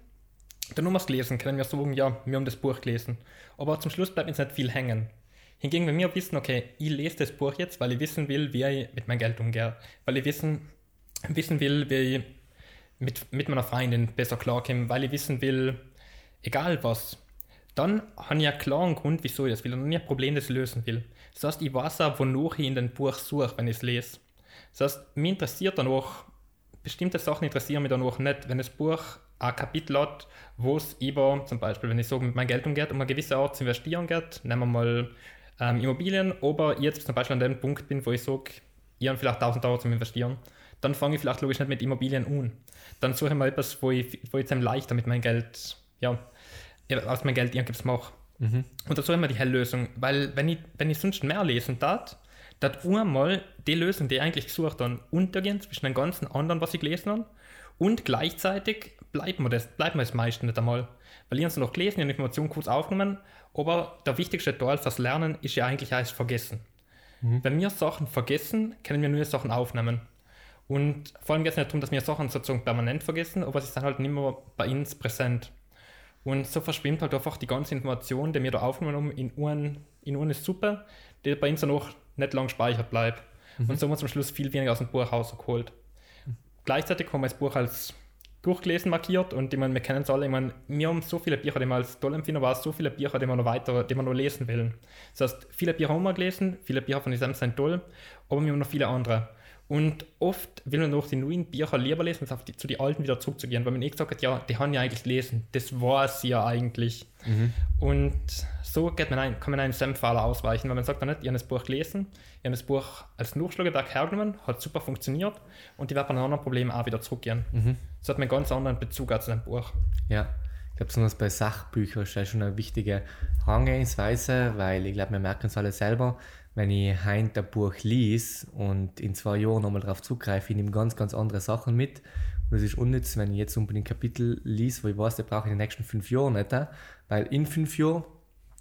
dann nur mal lesen, können wir sagen, ja, wir haben das Buch gelesen. Aber zum Schluss bleibt uns nicht viel hängen. Hingegen, wenn wir wissen, okay, ich lese das Buch jetzt, weil ich wissen will, wie ich mit meinem Geld umgehe, weil ich wissen, wissen will, wie ich mit, mit meiner Freundin besser klarkomme, weil ich wissen will, egal was, dann habe ich einen klaren Grund, wieso ich das will und nicht ein Problem, das ich lösen will. Das heißt, ich weiß auch, wonach ich in dem Buch suche, wenn ich es lese. Das heißt, mich interessiert dann auch, bestimmte Sachen interessieren mich dann auch nicht, wenn das Buch ein Kapitel hat, wo es über, zum Beispiel, wenn ich so mit meinem Geld umgeht, um eine gewisse Art zu investieren geht, nehmen wir mal ähm, Immobilien, aber ich jetzt zum Beispiel an dem Punkt bin, wo ich sage, ich habe vielleicht 1000 Euro zum Investieren, dann fange ich vielleicht logisch nicht mit Immobilien an. Dann suche ich mal etwas, wo ich, wo ich jetzt leichter mit meinem Geld, ja, aus meinem Geld irgendwas mache. Mhm. Und da suche ich mal die Helllösung, weil wenn ich, wenn ich sonst mehr lesen darf, dass einmal die Lösung, die ich eigentlich gesucht habe, untergehen zwischen den ganzen anderen, was ich gelesen habe, und gleichzeitig bleibt mir das, bleibt mir das meiste nicht einmal. Weil ich habe es noch gelesen, die Information kurz aufgenommen, aber der wichtigste Teil fürs Lernen ist ja eigentlich erst vergessen. Mhm. Wenn wir Sachen vergessen, können wir neue Sachen aufnehmen. Und vor allem geht es nicht darum, dass wir Sachen sozusagen permanent vergessen, aber sie sind halt nicht mehr bei uns präsent. Und so verschwimmt halt einfach die ganze Information, die wir da aufgenommen haben, in einen, in eine Suppe, die bei uns dann auch nicht lang gespeichert bleibt. Mhm. Und so haben wir zum Schluss viel weniger aus dem Buch rausgeholt. Mhm. Gleichzeitig haben wir das Buch als durchgelesen markiert und ich meine, wir kennen es alle, ich meine, wir haben so viele Bücher, die wir als toll empfinden, aber so viele Bücher, die wir noch weiter, die wir noch lesen wollen. Das heißt, viele Bücher haben wir gelesen, viele Bücher von diesem sind toll, aber wir haben noch viele andere. Und oft will man durch die neuen Bücher lieber lesen, als die, zu den alten wieder zurückzugehen, weil man eh gesagt hat, ja, die haben ja eigentlich gelesen, das war sie ja eigentlich. Mhm. Und so geht man ein, kann man einen Senfahler ausweichen, weil man sagt dann nicht, ich habe das Buch gelesen, ich habe das Buch als Nachschlagetag hergenommen, hat super funktioniert und die wird bei einem anderen Problem auch wieder zurückgehen. Mhm. So hat man einen ganz anderen Bezug zu dem Buch. Ja, ich glaube, besonders bei Sachbüchern ist das schon eine wichtige Herangehensweise, weil ich glaube, wir merken es alle selber, wenn ich heute ein Buch lese und in zwei Jahren nochmal darauf zugreife, ich nehme ganz, ganz andere Sachen mit. Und es ist unnütz, wenn ich jetzt unbedingt ein Kapitel lese, wo ich weiß, das brauche ich in den nächsten fünf Jahren nicht. Weil in fünf Jahren,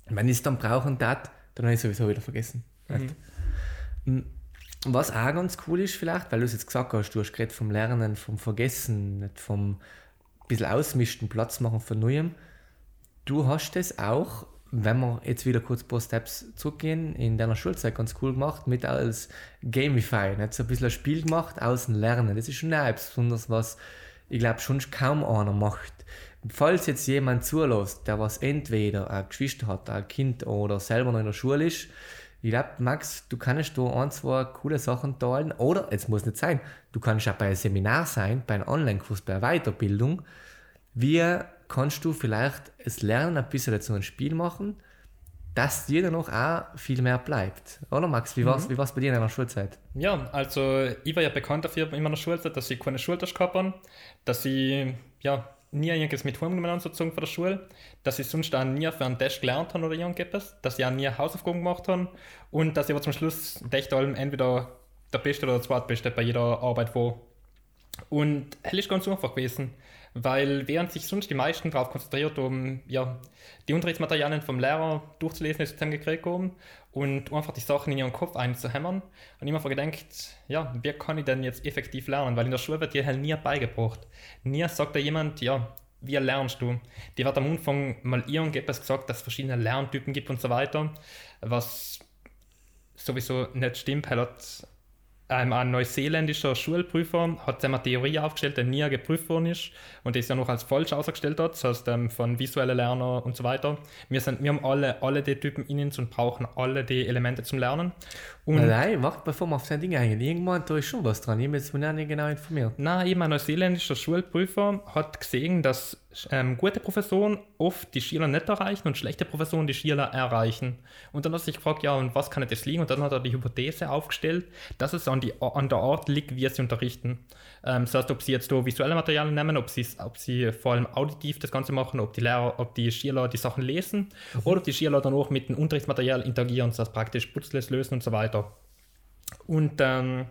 wenn ich es dann brauchen darf, dann habe ich es sowieso wieder vergessen. Mhm. Hm, was auch ganz cool ist vielleicht, weil du es jetzt gesagt hast, du hast gerade vom Lernen, vom Vergessen, nicht vom bisschen ausmischen, Platz machen für Neuem. Du hast es auch wenn wir jetzt wieder kurz ein paar Steps zurückgehen, in deiner Schulzeit ganz cool gemacht, mit als Gamify, nicht so ein bisschen ein Spiel gemacht, außen lernen. Das ist schon auch besonders was, ich glaube, schon kaum einer macht. Falls jetzt jemand zulässt, der was entweder ein Geschwister hat, ein Kind oder selber noch in der Schule ist, ich glaube, Max, du kannst da ein, zwei coole Sachen teilen. Oder, jetzt muss nicht sein, du kannst auch bei einem Seminar sein, bei einem Online-Kurs, bei einer Weiterbildung. Wie kannst du vielleicht das Lernen ein bisschen dazu ein Spiel machen, dass dir dann auch, auch viel mehr bleibt. Oder Max, wie war es mhm. bei dir in deiner Schulzeit? Ja, also ich war ja bekannt dafür in meiner Schulzeit, dass ich keine habe, dass ich ja, nie irgendwas mit heimgenommen habe von der Schule, dass ich sonst auch nie für einen Test gelernt habe oder irgendetwas, dass ich auch nie Hausaufgaben gemacht habe und dass ich aber zum Schluss echt allem entweder der Beste oder der Zweitbeste bei jeder Arbeit war. Und es ist ganz einfach gewesen. Weil während sich sonst die meisten darauf konzentriert um ja, die Unterrichtsmaterialien vom Lehrer durchzulesen, ist zusammengekriegt haben und einfach die Sachen in ihren Kopf einzuhämmern und immer gedacht, ja, wie kann ich denn jetzt effektiv lernen? Weil in der Schule wird dir halt nie beigebracht. Nie sagt da jemand, ja, wie lernst du? Die wird am Anfang mal irgendetwas gesagt, dass es verschiedene Lerntypen gibt und so weiter, was sowieso nicht stimmt. Hat ähm, ein neuseeländischer Schulprüfer hat eine Theorie aufgestellt, die nie geprüft worden ist und die ist ja noch als falsch ausgestellt hat, das heißt ähm, von visuellen Lerner und so weiter. Wir, sind, wir haben alle, alle die Typen in uns und brauchen alle die Elemente zum Lernen. Und Nein, warte, bevor wir auf sein Ding eingehen. Irgendwann da ist schon was dran. Ich bin jetzt nicht genau informiert. Nein, eben ein neuseeländischer Schulprüfer hat gesehen, dass ähm, gute Professoren oft die Schüler nicht erreichen und schlechte Professoren die Schüler erreichen. Und dann hat er sich gefragt, ja, und was kann das liegen? Und dann hat er die Hypothese aufgestellt, dass es an, die, an der Art liegt, wie sie unterrichten. Ähm, das heißt, ob sie jetzt da visuelle Materialien nehmen, ob sie, ob sie vor allem auditiv das Ganze machen, ob die Lehrer, ob die Schüler die Sachen lesen mhm. oder ob die Schüler dann auch mit dem Unterrichtsmaterial interagieren, das heißt praktisch putzles lösen und so weiter. Und ähm,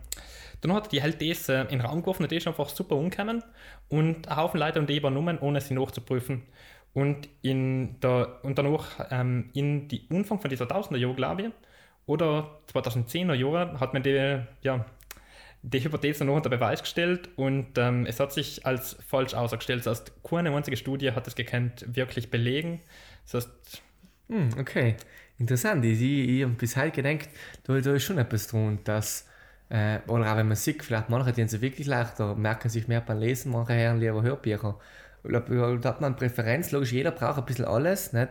dann hat die halt das äh, in den Raum geworfen und das ist einfach super umgekommen und ein Haufen Leute haben die übernommen, ohne sie nachzuprüfen. Und, in der, und danach ähm, in die Anfang von dieser Tausender Jahre, glaube ich, oder 2010er Jahre, hat man die, ja, die Hypothese noch unter Beweis gestellt und ähm, es hat sich als falsch ausgestellt. Das heißt, keine einzige Studie hat es gekannt wirklich belegen. Das heißt, hm, okay, interessant. Ich, ich, ich habe bis heute gedacht, da, da ist schon etwas drin, dass äh, oder auch wenn man sieht, vielleicht manche, die sind wirklich leichter, merken sich mehr beim Lesen, manche hören lieber Hörbücher. Da hat man eine Präferenz, logisch, jeder braucht ein bisschen alles, nicht?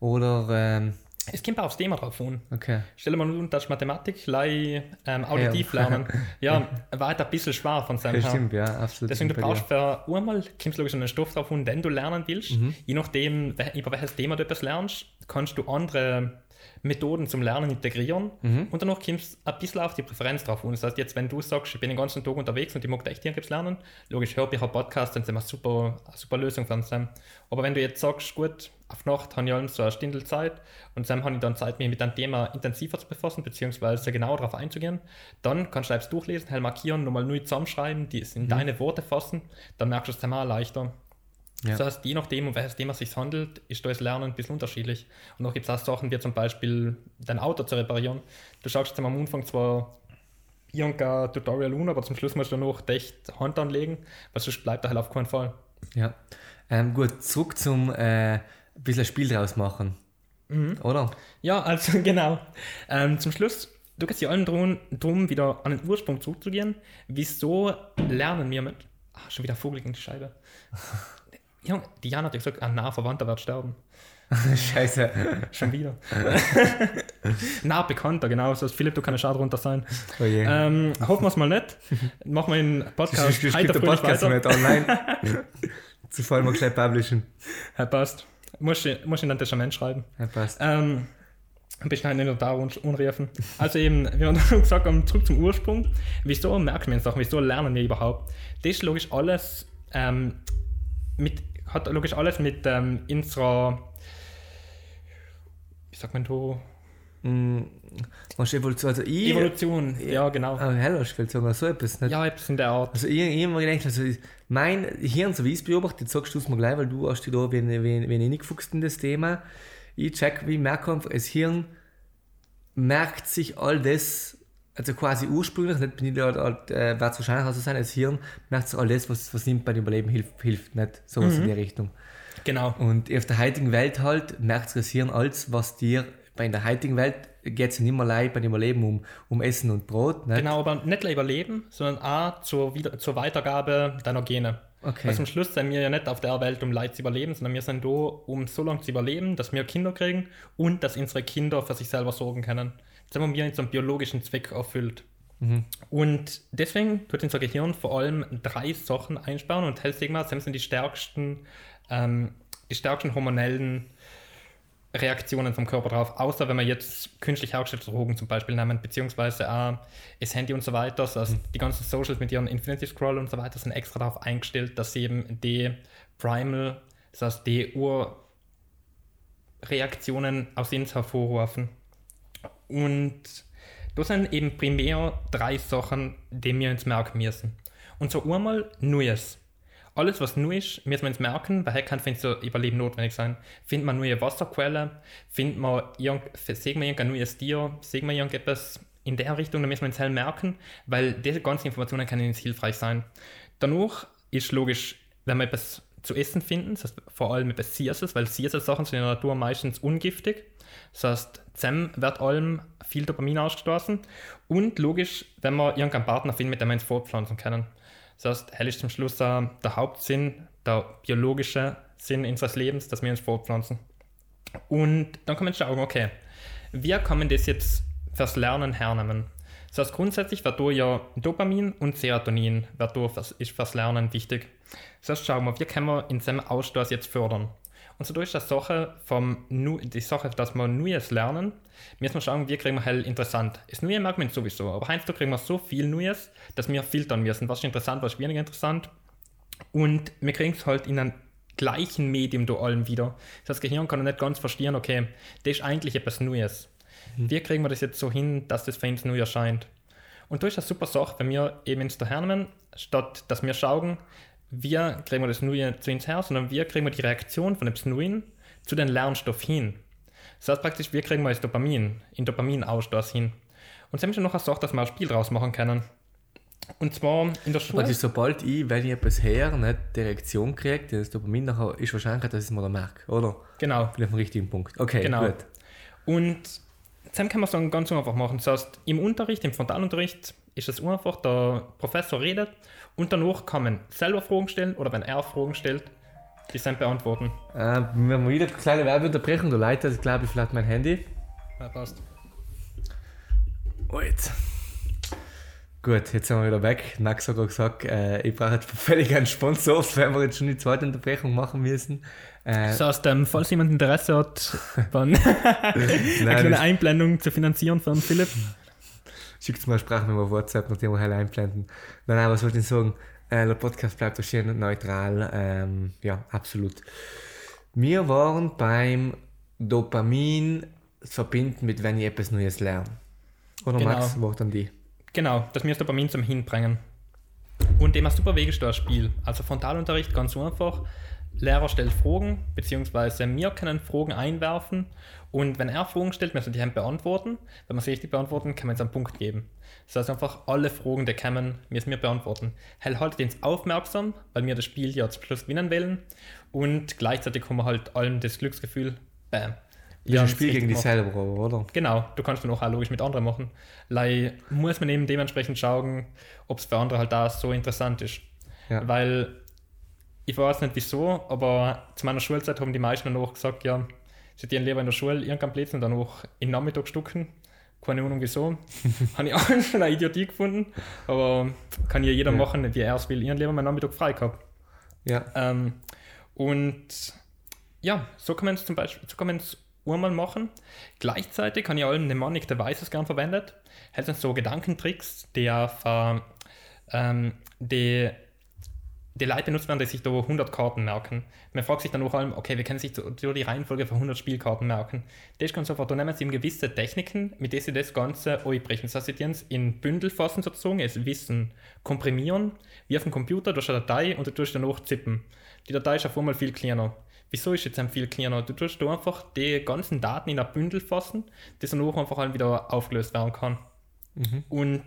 Oder. Ähm, es kommt auch aufs Thema drauf an. Okay. Stell dir mal nur, dass Mathematik, lei, ähm, auditiv ja. lernen, ja, war halt ein bisschen schwer von seinem her. Stimmt, ja, absolut. Deswegen, du brauchst für einmal, kommst logisch an den Stoff drauf an, den du lernen willst. Mhm. Je nachdem, über welches Thema du etwas lernst, kannst du andere Methoden zum Lernen integrieren mhm. und danach kommst du ein bisschen auf die Präferenz drauf. Und das heißt, jetzt, wenn du sagst, ich bin den ganzen Tag unterwegs und ich mag echt irgendwas lernen, logisch, Hörbücher, Podcast, dann sind eine super, eine super Lösung für uns. Aber wenn du jetzt sagst, gut, auf Nacht habe ich allen so eine Stindel Zeit und dann habe ich dann Zeit, mich mit einem Thema intensiver zu befassen, beziehungsweise genauer darauf einzugehen, dann kannst du es durchlesen, hell markieren, nochmal neu zusammenschreiben, die es in mhm. deine Worte fassen, dann merkst du es einmal leichter. Ja. Das heißt, je nachdem, um welches Thema es sich handelt, ist das Lernen ein bisschen unterschiedlich. Und noch gibt es auch Sachen, wie zum Beispiel dein Auto zu reparieren. Du schaust jetzt am Anfang zwar irgendein Tutorial un, aber zum Schluss musst du noch echt Hand anlegen, weil sonst bleibt er halt auf keinen Fall. Ja. Ähm, gut, zurück zum äh, ein bisschen Spiel draus machen. Mhm. Oder? Ja, also genau. Ähm, zum Schluss, du kannst dir allen drum, drum, wieder an den Ursprung zurückzugehen. Wieso lernen wir mit. Ah, schon wieder Vogel gegen die Scheibe. Ja, Diana hat ja gesagt, ein naher Verwandter wird sterben. Scheiße. Schon wieder. nah bekannter, genau. So, Philipp, du kannst auch drunter sein. Oh je. Ähm, hoffen wir es mal nicht. Machen wir den Podcast Ich der fröhlich Podcast weiter. nicht online. Zufall mal gleich publishen. Ja, passt. Muss ich, muss ich in ein Testament schreiben. Ja, passt. Ähm, ein bisschen halt nicht da un- unrufen. Also eben, wie wir schon gesagt haben, zurück zum Ursprung. Wieso merken wir uns Sachen? Wieso lernen wir überhaupt? Das ist logisch alles ähm, mit, hat logisch alles mit ähm, unserer, wie sagt man da, Mm, Was Evolution, also ich. Evolution. Ja, genau. Ah, hell, ich will sagen, so etwas nicht. Ja, etwas in der Art. Also ich, ich mir gedacht, also mein Hirn, so wie ich es beobachte, jetzt sagst du es mir gleich, weil du hast dich da ein reingefuchst in das Thema. Ich check, wie ich merke einfach, das Hirn merkt sich all das, also quasi ursprünglich, nicht bin ich da, halt, äh, wird es wahrscheinlich auch so sein, das Hirn merkt sich all das, was, was ihm beim Überleben hilft, hilft nicht sowas in die Richtung. Genau. Und auf der heutigen Welt halt merkt sich das Hirn alles, was dir, bei der heutigen Welt geht es nicht mehr allein beim Überleben um, um Essen und Brot. Nicht? Genau, aber nicht nur überleben, sondern auch zur, Wieder zur Weitergabe deiner Gene. Okay. Also am Schluss sind wir ja nicht auf der Welt, um Leid zu überleben, sondern wir sind da, um so lange zu überleben, dass wir Kinder kriegen und dass unsere Kinder für sich selber sorgen können. Das haben wir jetzt einen biologischen Zweck erfüllt. Und deswegen tut unser Gehirn vor allem drei Sachen einsparen und hell sagen wir, das sind die stärksten, ähm, die stärksten hormonellen Reaktionen vom Körper drauf, außer wenn wir jetzt künstlich hergestellte Drogen zum Beispiel nehmen, beziehungsweise auch das Handy und so weiter, also die ganzen Socials mit ihren Infinity Scroll und so weiter sind extra darauf eingestellt, dass sie eben die Primal, das heißt die Urreaktionen aus uns hervorrufen. Und das sind eben primär drei Sachen, die wir uns merken müssen. Und so einmal Neues. Alles, was neu ist, müssen wir uns merken, weil kann für unser Überleben notwendig sein. Findet man neue Wasserquellen, findet man irgendein neues Tier, sehen wir irgendetwas in der Richtung, dann müssen wir uns halt merken, weil diese ganzen Informationen können uns hilfreich sein. Danach ist logisch, wenn wir etwas zu essen finden, das heißt vor allem etwas Süßes, weil süße Sachen sind in der Natur meistens ungiftig. Das heißt, zusammen wird allem viel Dopamin ausgestoßen. Und logisch, wenn wir irgendeinen Partner finden, mit dem wir uns fortpflanzen können. Das heißt, hell ist zum Schluss äh, der Hauptsinn, der biologische Sinn unseres Lebens, dass wir uns fortpflanzen. Und dann kann man schauen, okay, wie kann man das jetzt fürs Lernen hernehmen? Das heißt, grundsätzlich wird ja Dopamin und Serotonin wird fürs, ist fürs Lernen wichtig. Das heißt, schauen wir, wie können wir in seinem Ausstoß jetzt fördern? Und so durch die Sache vom Nu- die Sache, dass wir Neues lernen, müssen wir schauen, wie kriegen wir hell interessant. Das Neue mag man sowieso, aber heinz, da kriegen wir so viel Neues, dass wir filtern müssen, was ist interessant, was ist weniger interessant. Und wir kriegen es halt in einem gleichen Medium da allem wieder. Das Gehirn kann nicht ganz verstehen, okay, das ist eigentlich etwas Neues. Wie kriegen wir das jetzt so hin, dass das für uns neu erscheint? Und da ist eine super Sache, wenn wir eben ins Dahernehmen, statt dass wir schauen, wie kriegen wir das Neue zu uns her, sondern wie kriegen wir die Reaktion von dem Neuen zu den Lernstoff hin. Das heißt praktisch, wie kriegen wir das Dopamin, in Dopaminausstoß hin. Und sie haben schon noch Sache, dass wir ein Spiel draus machen können. Und zwar in der Schule. Das, sobald ich, wenn ich etwas her, nicht die Reaktion kriege, das Dopamin nachher, ist wahrscheinlich, dass ich es mir dann merke, oder? Genau. Bin auf dem richtigen Punkt. Okay, Genau. gut. Und dann kann man es ganz einfach machen. Das heißt, im Unterricht, im Frontalunterricht ist es einfach, der Professor redet und danach kann man selber Fragen stellen oder wenn er Fragen stellt, die sind beantworten. Äh, wir haben wieder eine kleine Werbeunterbrechung, da leitet, glaube ich, vielleicht mein Handy. Ja, passt. Jetzt. Gut, jetzt sind wir wieder weg. Nax hat gesagt, äh, ich brauche jetzt völlig einen Sponsor, wenn wir jetzt schon die zweite Unterbrechung machen müssen. Äh, Das heißt, ähm, falls jemand Interesse hat, dann eine kleine Einblendung zu finanzieren von Philipp. Schickt mir eine Sprachmemo auf WhatsApp, nachdem wir halt einblenden. Nein, nein, was wollte ich sagen? Äh, der Podcast bleibt auch schön neutral. Ähm, ja, absolut. Wir waren beim Dopamin verbinden mit, wenn ich etwas Neues lerne. Oder Genau. Max, Wort an die. Genau, das mir das Dopamin zum Hinbringen. Und dem ein super Weg ist da ein Spiel. Also Frontalunterricht ganz einfach. Lehrer stellt Fragen, beziehungsweise wir können Fragen einwerfen und wenn er Fragen stellt, müssen wir die beantworten. Wenn wir sie richtig beantworten, kann man uns einen Punkt geben. Das heißt einfach, alle Fragen, die kommen, müssen wir beantworten. Hell haltet uns aufmerksam, weil wir das Spiel ja zum Schluss gewinnen wollen und gleichzeitig haben wir halt allen das Glücksgefühl, bam. Ja, ein Spiel gegen selber, oder? Genau, du kannst dann auch, auch logisch mit anderen machen. Lei muss man eben dementsprechend schauen, ob es für andere halt da so interessant ist. Ja. Weil ich weiß nicht wieso, aber zu meiner Schulzeit haben die meisten dann auch gesagt, ja, sie hätten lieber in der Schule irgendeinen Blödsinn dann auch in Nachmittag stucken. Keine Ahnung wieso. Habe ich auch schon eine Idiotie gefunden. Aber kann ja jeder Ja. machen, wie er es will. Ich lieber meinen Nachmittag frei gehabt. Ja. Ähm, und ja, so kann man es zum Beispiel, so kann man es einmal machen. Gleichzeitig kann ich allen Mnemonic Devices gern verwendet. Das sind so Gedankentricks, die auf, äh, ähm, die, die Leute benutzen werden, die sich da 100 Karten merken. Man fragt sich dann auch allem, okay, wir können sich so, die Reihenfolge von 100 Spielkarten merken. Das ist ganz einfach, da nehmen sie eben gewisse Techniken, mit denen sie das Ganze einbrechen. Das heißt, sie tun es in Bündel fassen sozusagen, es Wissen komprimieren, wie auf dem Computer, durch eine Datei und du tust dann auch zippen. Die Datei ist auf einmal viel kleiner. Wieso ist jetzt ein viel kleiner? Du tust da einfach die ganzen Daten in ein Bündel fassen, das dann auch einfach halt wieder aufgelöst werden kann. Und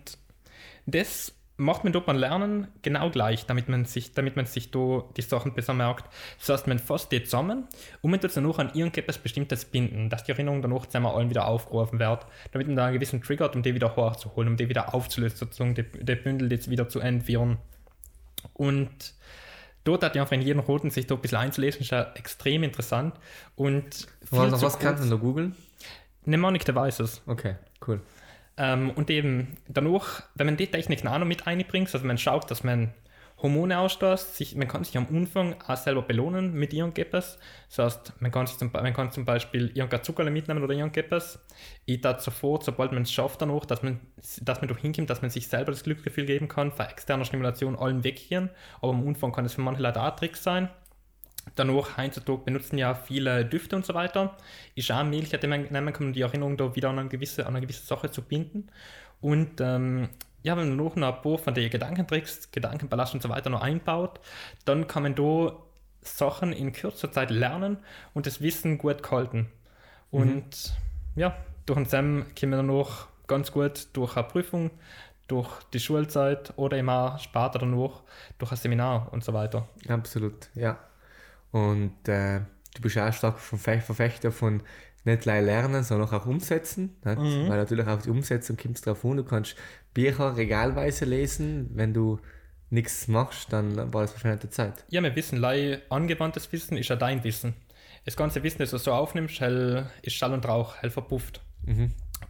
das macht man dort beim Lernen genau gleich, damit man sich, damit man sich da die Sachen besser merkt. Das heißt, man fasst die zusammen und man tut dann auch an irgendetwas Bestimmtes binden, dass die Erinnerung danach zusammen allen wieder aufgerufen wird, damit man da einen gewissen Trigger hat, um die wieder hochzuholen, um die wieder aufzulösen, sozusagen, die, die Bündel jetzt wieder zu entwirren. Und dort hat ja einfach in jedem Roten sich da ein bisschen einzulesen, ist ja extrem interessant. Und Was, was kannst du da googeln? Mnemonic Devices. Okay, cool. Ähm, und eben danach, wenn man die Techniken auch mit einbringt, also man schaut, dass man Hormone ausstößt, sich, man kann sich am Anfang auch selber belohnen mit irgendetwas. Das heißt, man kann, sich zum, man kann zum Beispiel irgendein Zuckerle mitnehmen oder irgendetwas. Ich tat sofort, sobald man es schafft, danach, dass man, dass man doch hinkommt, dass man sich selber das Glücksgefühl geben kann, für externe Stimulation allen weggehen. Aber am Anfang kann es für manche Leute auch ein Trick sein. Danach, heutzutage benutzen ja viele Düfte und so weiter. Ist auch Möglichkeit, die man nehmen kann, um die Erinnerung da wieder an eine gewisse, an eine gewisse Sache zu binden. Und ähm, ja, wenn man noch ein paar von den Gedankentricks, Gedankenballast und so weiter noch einbaut, dann kann man da Sachen in kürzer Zeit lernen und das Wissen gut halten. Und ja, durch den Sam kommen wir dann noch ganz gut durch eine Prüfung, durch die Schulzeit oder auch später danach durch ein Seminar und so weiter. Absolut, ja. Und äh, du bist auch stark Verfech- Verfechter von nicht allein lernen, sondern auch umsetzen. Nicht? Weil natürlich auf die Umsetzung kommt es drauf an. Du kannst Bücher regalweise lesen. Wenn du nichts machst, dann war das wahrscheinlich die Zeit. Ja, wir wissen, lei angewandtes Wissen ist ja dein Wissen. Das ganze Wissen, das du so aufnimmst, hell, ist Schall und Rauch, hell verpufft.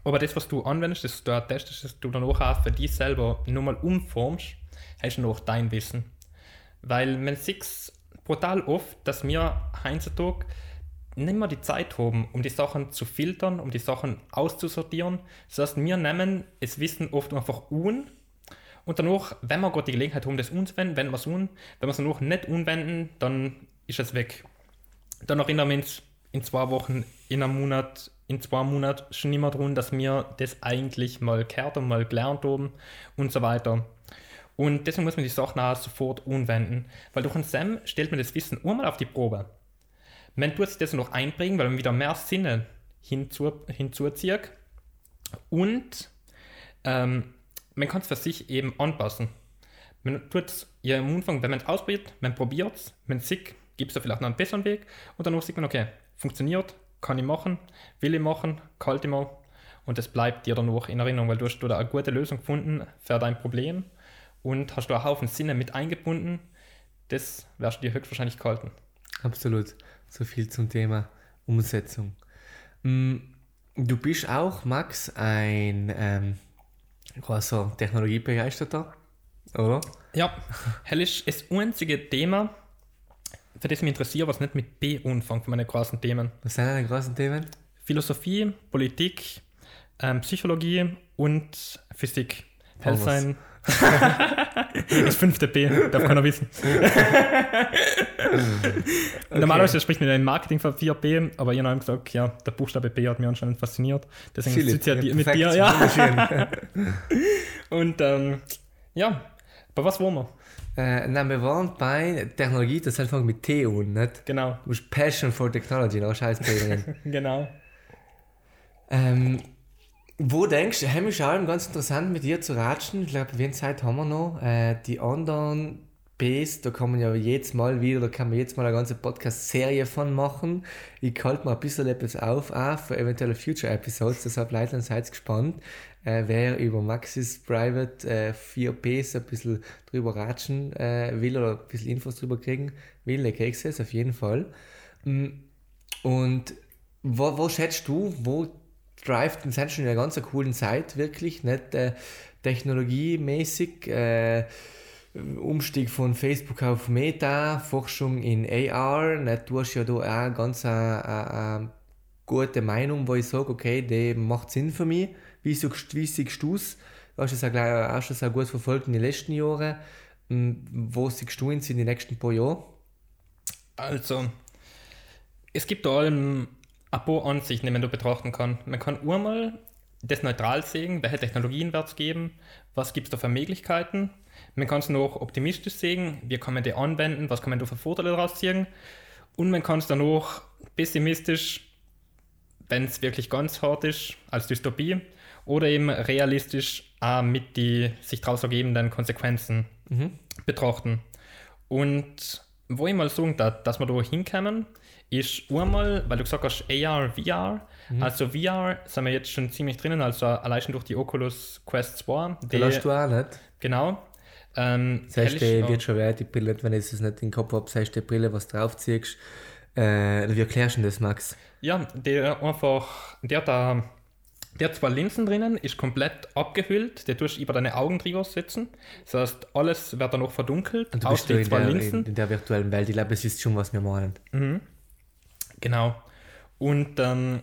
Aber das, was du anwendest, das du testest, das du dann auch, auch für dich selber nochmal umformst, ist noch dein Wissen. Weil man sieht brutal oft, dass wir heutzutage nicht mehr die Zeit haben, um die Sachen zu filtern, um die Sachen auszusortieren. Das heißt, wir nehmen das Wissen oft einfach un und danach, wenn wir gerade die Gelegenheit haben, das umzuwenden, wenden wir es un. Wenn wir es danach nicht umwenden, dann ist es weg. Dann erinnern wir uns in zwei Wochen, in einem Monat, in zwei Monaten schon immer darum, dass wir das eigentlich mal gehört und mal gelernt haben und so weiter. Und deswegen muss man die Sachen auch sofort umwenden, weil durch einen Sam stellt man das Wissen einmal auf die Probe. Man tut sich das noch einbringen, weil man wieder mehr Sinne hinzu, hinzuzieht. Und ähm, man kann es für sich eben anpassen. Man tut es ja am Anfang, wenn man es ausprobiert, man probiert es, man sieht, gibt es da vielleicht noch einen besseren Weg. Und danach sieht man, okay, funktioniert, kann ich machen, will ich machen, kalt mal und das bleibt dir danach in Erinnerung, weil du hast da eine gute Lösung gefunden für dein Problem und hast da einen Haufen Sinne mit eingebunden, das wirst du dir höchstwahrscheinlich gehalten. Absolut. So viel zum Thema Umsetzung. Mm, Du bist auch, Max, ein ähm, großer Technologiebegeisterter, oder? Ja, hell ist das einzige Thema, für das ich mich interessiere, was nicht mit B anfängt, für meine großen Themen. Was sind deine großen Themen? Philosophie, Politik, ähm, Psychologie und Physik. Hell sein. das fünfte B, darf keiner wissen. Normalerweise spricht man ja im Marketing von 4B, aber ihr habt gesagt, ja, der Buchstabe B hat mich anscheinend fasziniert. Deswegen Philipp, sitze ich ja, die- mit dir. Ja. Und ähm, ja, bei was wollen wir? Äh, nein, wir waren bei Technologie, das einfach mit T und nicht? Genau. Du musst Passion for Technology, noch scheiß drin. genau. ähm, wo denkst du, Hamish Alm, ganz interessant mit dir zu ratschen. Ich glaube, wen Zeit haben wir noch? Äh, die anderen Bs, da kann man ja jedes Mal wieder, da kann man jetzt mal eine ganze Podcast-Serie von machen. Ich halte mal ein bisschen etwas auf, auch für eventuelle Future-Episodes, deshalb Leute seid gespannt, äh, wer über Maxis Private äh, 4Ps ein bisschen drüber ratschen äh, will oder ein bisschen Infos drüber kriegen will, der kriegst es auf jeden Fall. Mm, und wo, wo schätzt du, wo Drive, den sind schon in einer ganz coolen Zeit, wirklich, nicht äh, technologiemäßig. Äh, Umstieg von Facebook auf Meta, Forschung in AR. Nicht? Du hast ja da auch ganz eine, eine, eine gute Meinung, wo ich sage, okay, die macht Sinn für mich. Wie, so, wie siehst du es? Hast es auch, auch sehr gut verfolgt in den letzten Jahren. Hm, wo siehst du uns in den nächsten paar Jahren? Also, es gibt da allem ein paar Ansichten, die man da betrachten kann. Man kann einmal das neutral sehen, welche Technologien wird es geben, was gibt es da für Möglichkeiten. Man kann es noch optimistisch sehen, wie kann man die anwenden, was kann man da für Vorteile daraus ziehen. Und man kann es dann auch pessimistisch, wenn es wirklich ganz hart ist, als Dystopie, oder eben realistisch auch mit die sich daraus ergebenden Konsequenzen mhm. betrachten. Und wo ich mal sagen darf, dass wir da hinkommen, ist einmal, weil du gesagt hast, AR, VR. Mhm. Also VR sind wir jetzt schon ziemlich drinnen, also allein schon durch die Oculus Quest 2. Die lässt du auch nicht. Genau. Ähm, das heißt, die Virtual Reality Brille, wenn ich es nicht in den Kopf habe, das heißt, die Brille, was draufziehst, äh, wie erklärst du das, Max? Ja, der einfach, der hat da der hat zwei Linsen drinnen, ist komplett abgehüllt, der tust über deine Augen drüber sitzen. Das heißt, alles wird dann noch verdunkelt. Und du bist in zwei der, Linsen. In, in, der virtuellen Welt. Ich glaube, das ist schon, was wir meinen. Mhm. Genau. Und ähm,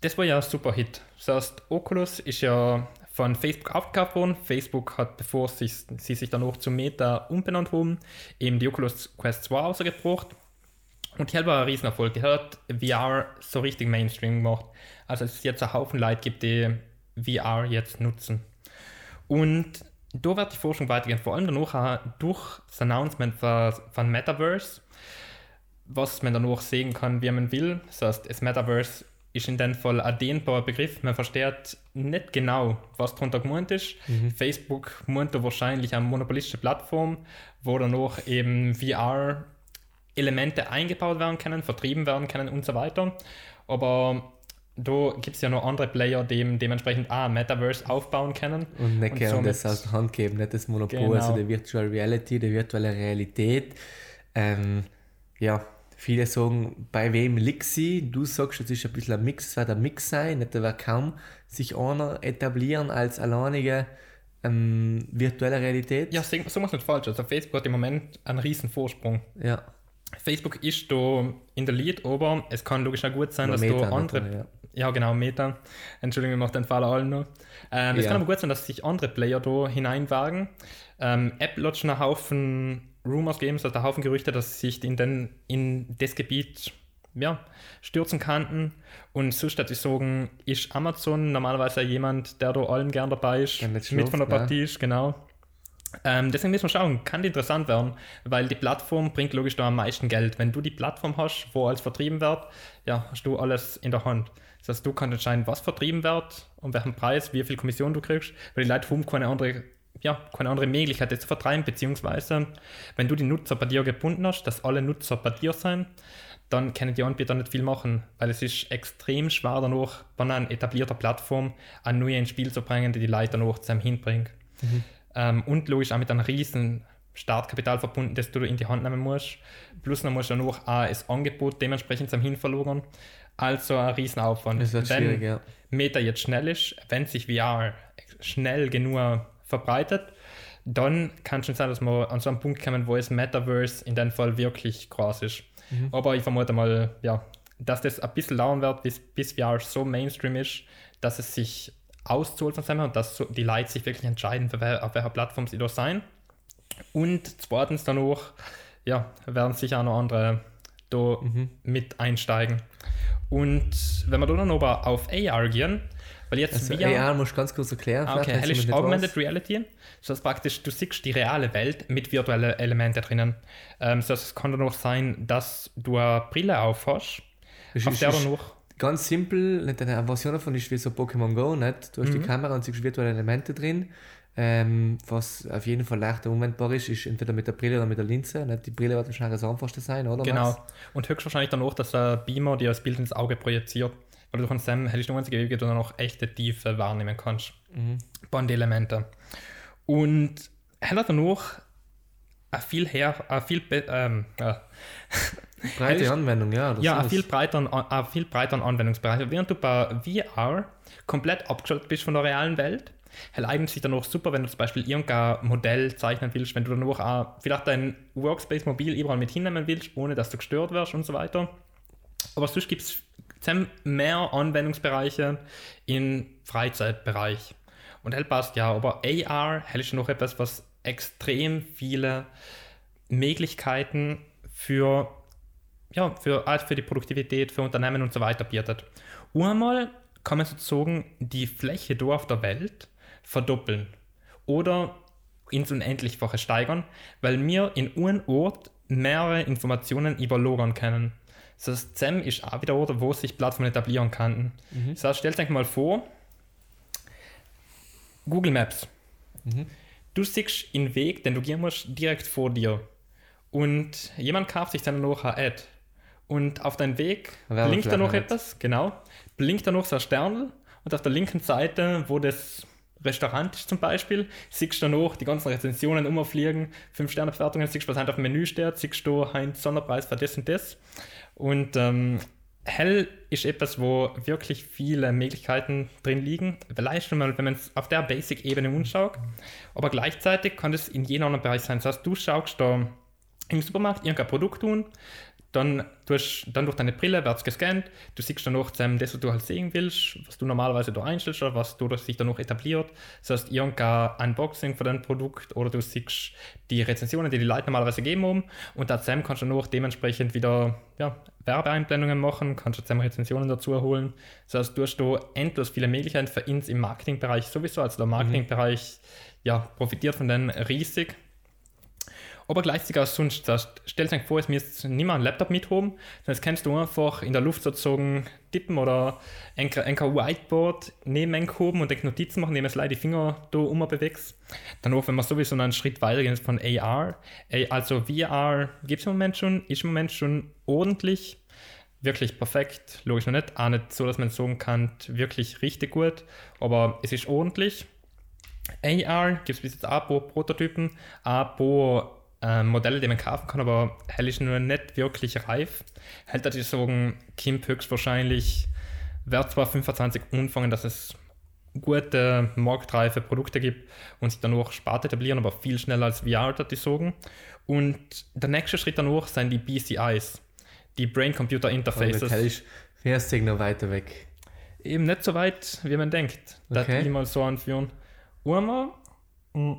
das war ja ein super Hit. Das heißt, Oculus ist ja von Facebook aufgekauft worden. Facebook hat, bevor sie, sie sich dann auch zu Meta umbenannt haben, eben die Oculus Quest 2 rausgebracht. Und die hat war ein Riesenerfolg. Die hat VR so richtig Mainstream gemacht. Also es jetzt ein Haufen Leute gibt, die VR jetzt nutzen. Und da wird die Forschung weitergehen, vor allem danach durch das Announcement von Metaverse, was man danach sehen kann, wie man will. Das heißt, das Metaverse ist in dem Fall ein dehnbarer Begriff. Man versteht nicht genau, was darunter gemeint ist. Mhm. Facebook meint wahrscheinlich eine monopolistische Plattform, wo danach eben VR-Elemente eingebaut werden können, vertrieben werden können und so weiter. Aber da gibt es ja noch andere Player, die dementsprechend auch Metaverse aufbauen können. Und nicht gerne das aus der Hand geben, nicht das Monopol, also genau. also die Virtual Reality, die virtuelle Realität. Ähm, ja, Viele sagen, bei wem liegt sie? Du sagst, es ist ein bisschen ein Mix, es wird ein Mix sein, nicht wird kaum sich einer etablieren als alleinige ähm, virtuelle Realität. Ja, sagen wir es nicht falsch. Also Facebook hat im Moment einen riesen Vorsprung. Ja. Facebook ist da in der Lead, aber es kann logisch auch gut sein, Oder dass Meta, da andere. ja. ja. genau, Meta. Entschuldigung, ich mache den Fall allen noch. Ähm, ja. Es kann aber gut sein, dass sich andere Player da hineinwagen. Ähm, Apple hat schon einen Haufen Rumors geben, es hat einen Haufen Gerüchte, dass sich in, den, in das Gebiet ja, stürzen könnten. Und so statt ich sagen, ist Amazon normalerweise jemand, der da allen gern dabei ist, mit mit von der Partie ne? ist, genau. Ähm, deswegen müssen wir schauen, kann die interessant werden, weil die Plattform bringt logisch da am meisten Geld. Wenn du die Plattform hast, wo alles vertrieben wird, ja, hast du alles in der Hand. Das heißt, du kannst entscheiden, was vertrieben wird, um welchen Preis, wie viel Kommission du kriegst, weil die Leute haben keine andere ja, keine andere Möglichkeit, das zu vertreiben, beziehungsweise wenn du die Nutzer bei dir gebunden hast, dass alle Nutzer bei dir sein, dann können die Anbieter nicht viel machen, weil es ist extrem schwer danach, bei einer etablierten Plattform ein neues Spiel zu bringen, die die Leute danach zusammen hinbringt. Mhm. Ähm, und logisch auch mit einem riesen Startkapital verbunden, das du in die Hand nehmen musst. Plus dann musst du noch auch das Angebot dementsprechend zum Hinverlagern. Also ein riesen Aufwand. Das wird wenn ja. Meta jetzt schnell ist, wenn sich VR schnell genug verbreitet, dann kann es schon sein, dass wir an so einen Punkt kommen, wo es Metaverse in dem Fall wirklich groß ist. Mhm. Aber ich vermute mal, ja, dass das ein bisschen dauern wird, bis, bis VR so Mainstream ist, dass es sich auszahlt von seinem und dass die Leute sich wirklich entscheiden, auf welcher Plattform sie da sein. Und zweitens dann auch, ja, werden sicher auch noch andere da mhm. mit einsteigen. Und wenn wir dann aber auf AR gehen, Weil jetzt Also VR AR musst du ganz kurz erklären. Ah, okay, hell ist Augmented. Reality. Das heißt praktisch, du siehst die reale Welt mit virtuellen Elementen drinnen. Ähm, das heißt, es kann dann auch sein, dass du eine Brille aufhast, Ist- auf ist- der dann noch Ganz simpel, nicht eine Version davon ist wie so Pokémon Go, nicht? Du hast Mhm. die Kamera und siehst virtuelle Elemente drin. Ähm, was auf jeden Fall leichter anwendbar ist, ist entweder mit der Brille oder mit der Linse. Nicht? Die Brille wird wahrscheinlich das einfachste sein, oder? Genau. Max? Und höchstwahrscheinlich dann auch, dass ein Beamer dir das Bild ins Auge projiziert. Weil du kannst dann hell ist nur einzige Wege, du dann auch echte Tiefe wahrnehmen kannst. Mhm. Bandelemente. Und hat dann auch ein viel her, ein viel, ähm, äh, Breite Anwendung, ja. ja, einen ist- viel breiteren, einen viel breiteren Anwendungsbereich. Während du bei VR komplett abgeschaltet bist von der realen Welt, hell eignet sich dann auch super, wenn du zum Beispiel irgendein Modell zeichnen willst, wenn du dann auch auch vielleicht dein Workspace mobil überall mit hinnehmen willst, ohne dass du gestört wirst und so weiter. Aber sonst gibt es mehr Anwendungsbereiche im Freizeitbereich. Und hell passt ja, aber AR hell ist noch etwas, was extrem viele Möglichkeiten für ja, für, auch für die Produktivität, für Unternehmen und so weiter bietet. Einmal kann man sozusagen die Fläche da auf der Welt verdoppeln oder ins Unendlichfache steigern, weil wir in einem Ort mehrere Informationen überlagern können. Das ZEM ist auch wieder Ort, wo sich Plattformen etablieren kann. Das heißt, stellt euch mal vor, Google Maps. Du siehst den Weg, den du gehen musst, direkt vor dir. Und jemand kauft sich dann noch eine Ad. Und auf deinem Weg Werbefläche blinkt da noch halt. etwas, genau. Blinkt da noch so ein Stern. Und auf der linken Seite, wo das Restaurant ist zum Beispiel, siehst du dann noch die ganzen Rezensionen umfliegen, 5-Sterne-Bewertungen, siehst du, was halt auf dem Menü steht, siehst du ein Sonderpreis für das und das. Und ähm, Hell ist etwas, wo wirklich viele Möglichkeiten drin liegen. Vielleicht schon mal, wenn man es auf der Basic-Ebene anschaut. Aber gleichzeitig kann das in jedem anderen Bereich sein. Das heißt, du schaust da im Supermarkt irgendein Produkt tun, dann durch, dann durch deine Brille wird es gescannt, du siehst dann noch ähm, das, was du halt sehen willst, was du normalerweise da einstellst oder was du das sich dann noch etabliert. Das heißt, irgendein Unboxing von deinem Produkt oder du siehst die Rezensionen, die die Leute normalerweise geben um und da Sam kannst du noch dementsprechend wieder ja, Werbeeinblendungen machen, kannst du Sam Rezensionen dazu holen. Das heißt, du hast da endlos viele Möglichkeiten für uns im Marketingbereich sowieso, also der Marketingbereich ja, profitiert von denen riesig. Aber gleichzeitig auch sonst, das stellt euch vor, es müsst nicht mehr einen Laptop mithaben, sondern das kannst du einfach in der Luft sozusagen tippen oder ein, ein Whiteboard neben haben und Notizen machen, indem du die Finger da umbewegst. Dann auch, wenn man sowieso einen Schritt weiter geht von AR, also VR gibt es im Moment schon, ist im Moment schon ordentlich, wirklich perfekt, logisch noch nicht, auch nicht so, dass man sagen kann, wirklich richtig gut, aber es ist ordentlich. AR gibt es bis jetzt auch pro Prototypen, auch pro äh, Modelle, die man kaufen kann, aber hell ist nur nicht wirklich reif. Hält die sagen, Kim höchstwahrscheinlich wird zwar 25 anfangen, dass es gute marktreife Produkte gibt und sich danach Sparte etablieren, aber viel schneller als VR, würde ich sagen. Und der nächste Schritt danach sind die BCIs, die Brain-Computer Aber Interfaces. Metall ist Fährsteg noch weiter weg. Eben nicht so weit, wie man denkt. Das Okay. ich mal so anführen. Einmal, mm,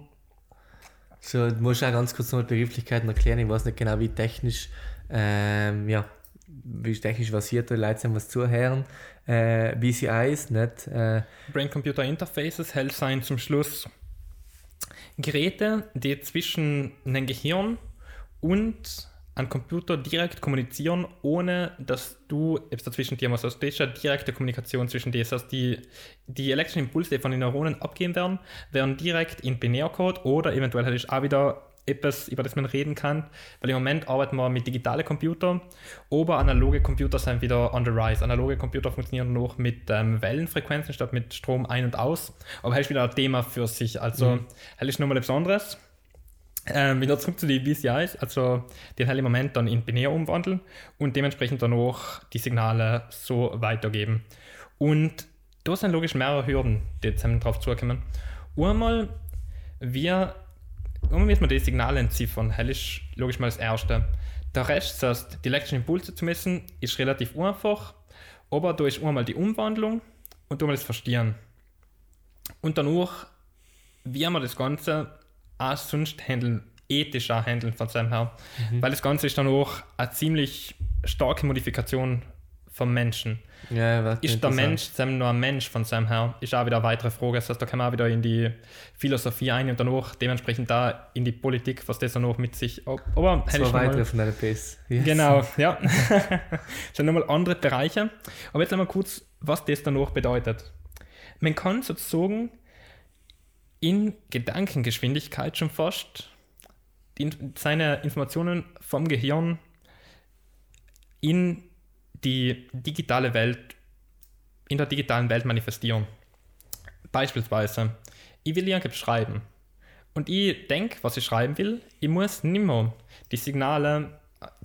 So, du musst auch ganz kurz noch die Begrifflichkeiten erklären. Ich weiß nicht genau, wie technisch, ähm, ja, wie technisch versiert die Leute sind, was zuhören. Äh, BCIs, nicht? Äh, Brain-Computer Interfaces hält sein zum Schluss Geräte, die zwischen einem Gehirn und einem Computer direkt kommunizieren, ohne dass du etwas dazwischen dir machst. Also das ist ja direkte Kommunikation zwischen dir. Das heißt, die, die elektrischen Impulse, die von den Neuronen abgehen werden, werden direkt in Binärcode oder eventuell hätte ich auch wieder etwas, über das man reden kann, weil im Moment arbeiten wir mit digitalen Computern, aber analoge Computer sind wieder on the rise. Analoge Computer funktionieren noch mit ähm, Wellenfrequenzen statt mit Strom ein und aus, aber das ist wieder ein Thema für sich. Also, Mhm. das ist nochmal etwas anderes. Ähm, wieder zurück zu den BCIs, also den halt Moment dann in binär umwandeln und dementsprechend dann auch die Signale so weitergeben. Und da sind logisch mehrere Hürden, die jetzt drauf zukommen. Einmal, wir, einmal müssen wir die Signale entziffern, das ist logisch mal das Erste. Der Rest, das heißt, die elektrischen Impulse zu messen, ist relativ einfach, aber da ist einmal die Umwandlung und einmal das Verstehen. Und danach, wie wir das Ganze auch sonst handeln, ethisch auch handeln von seinem her. Weil das Ganze ist dann auch eine ziemlich starke Modifikation vom Menschen. Ja, Ist der Mensch zusammen nur ein Mensch von seinem her? Ist auch wieder eine weitere Frage. Das heißt, da kann man auch wieder in die Philosophie ein und danach dementsprechend da in die Politik, was das dann noch mit sich. Aber das war weiter von deiner Pace. Yes. Genau, ja. das sind nochmal andere Bereiche. Aber jetzt einmal kurz, was das dann noch bedeutet. Man kann sozusagen in Gedankengeschwindigkeit schon fast die, seine Informationen vom Gehirn in die digitale Welt, in der digitalen Welt manifestieren. Beispielsweise, ich will irgendwas schreiben. Und ich denke, was ich schreiben will, ich muss nicht mehr die Signale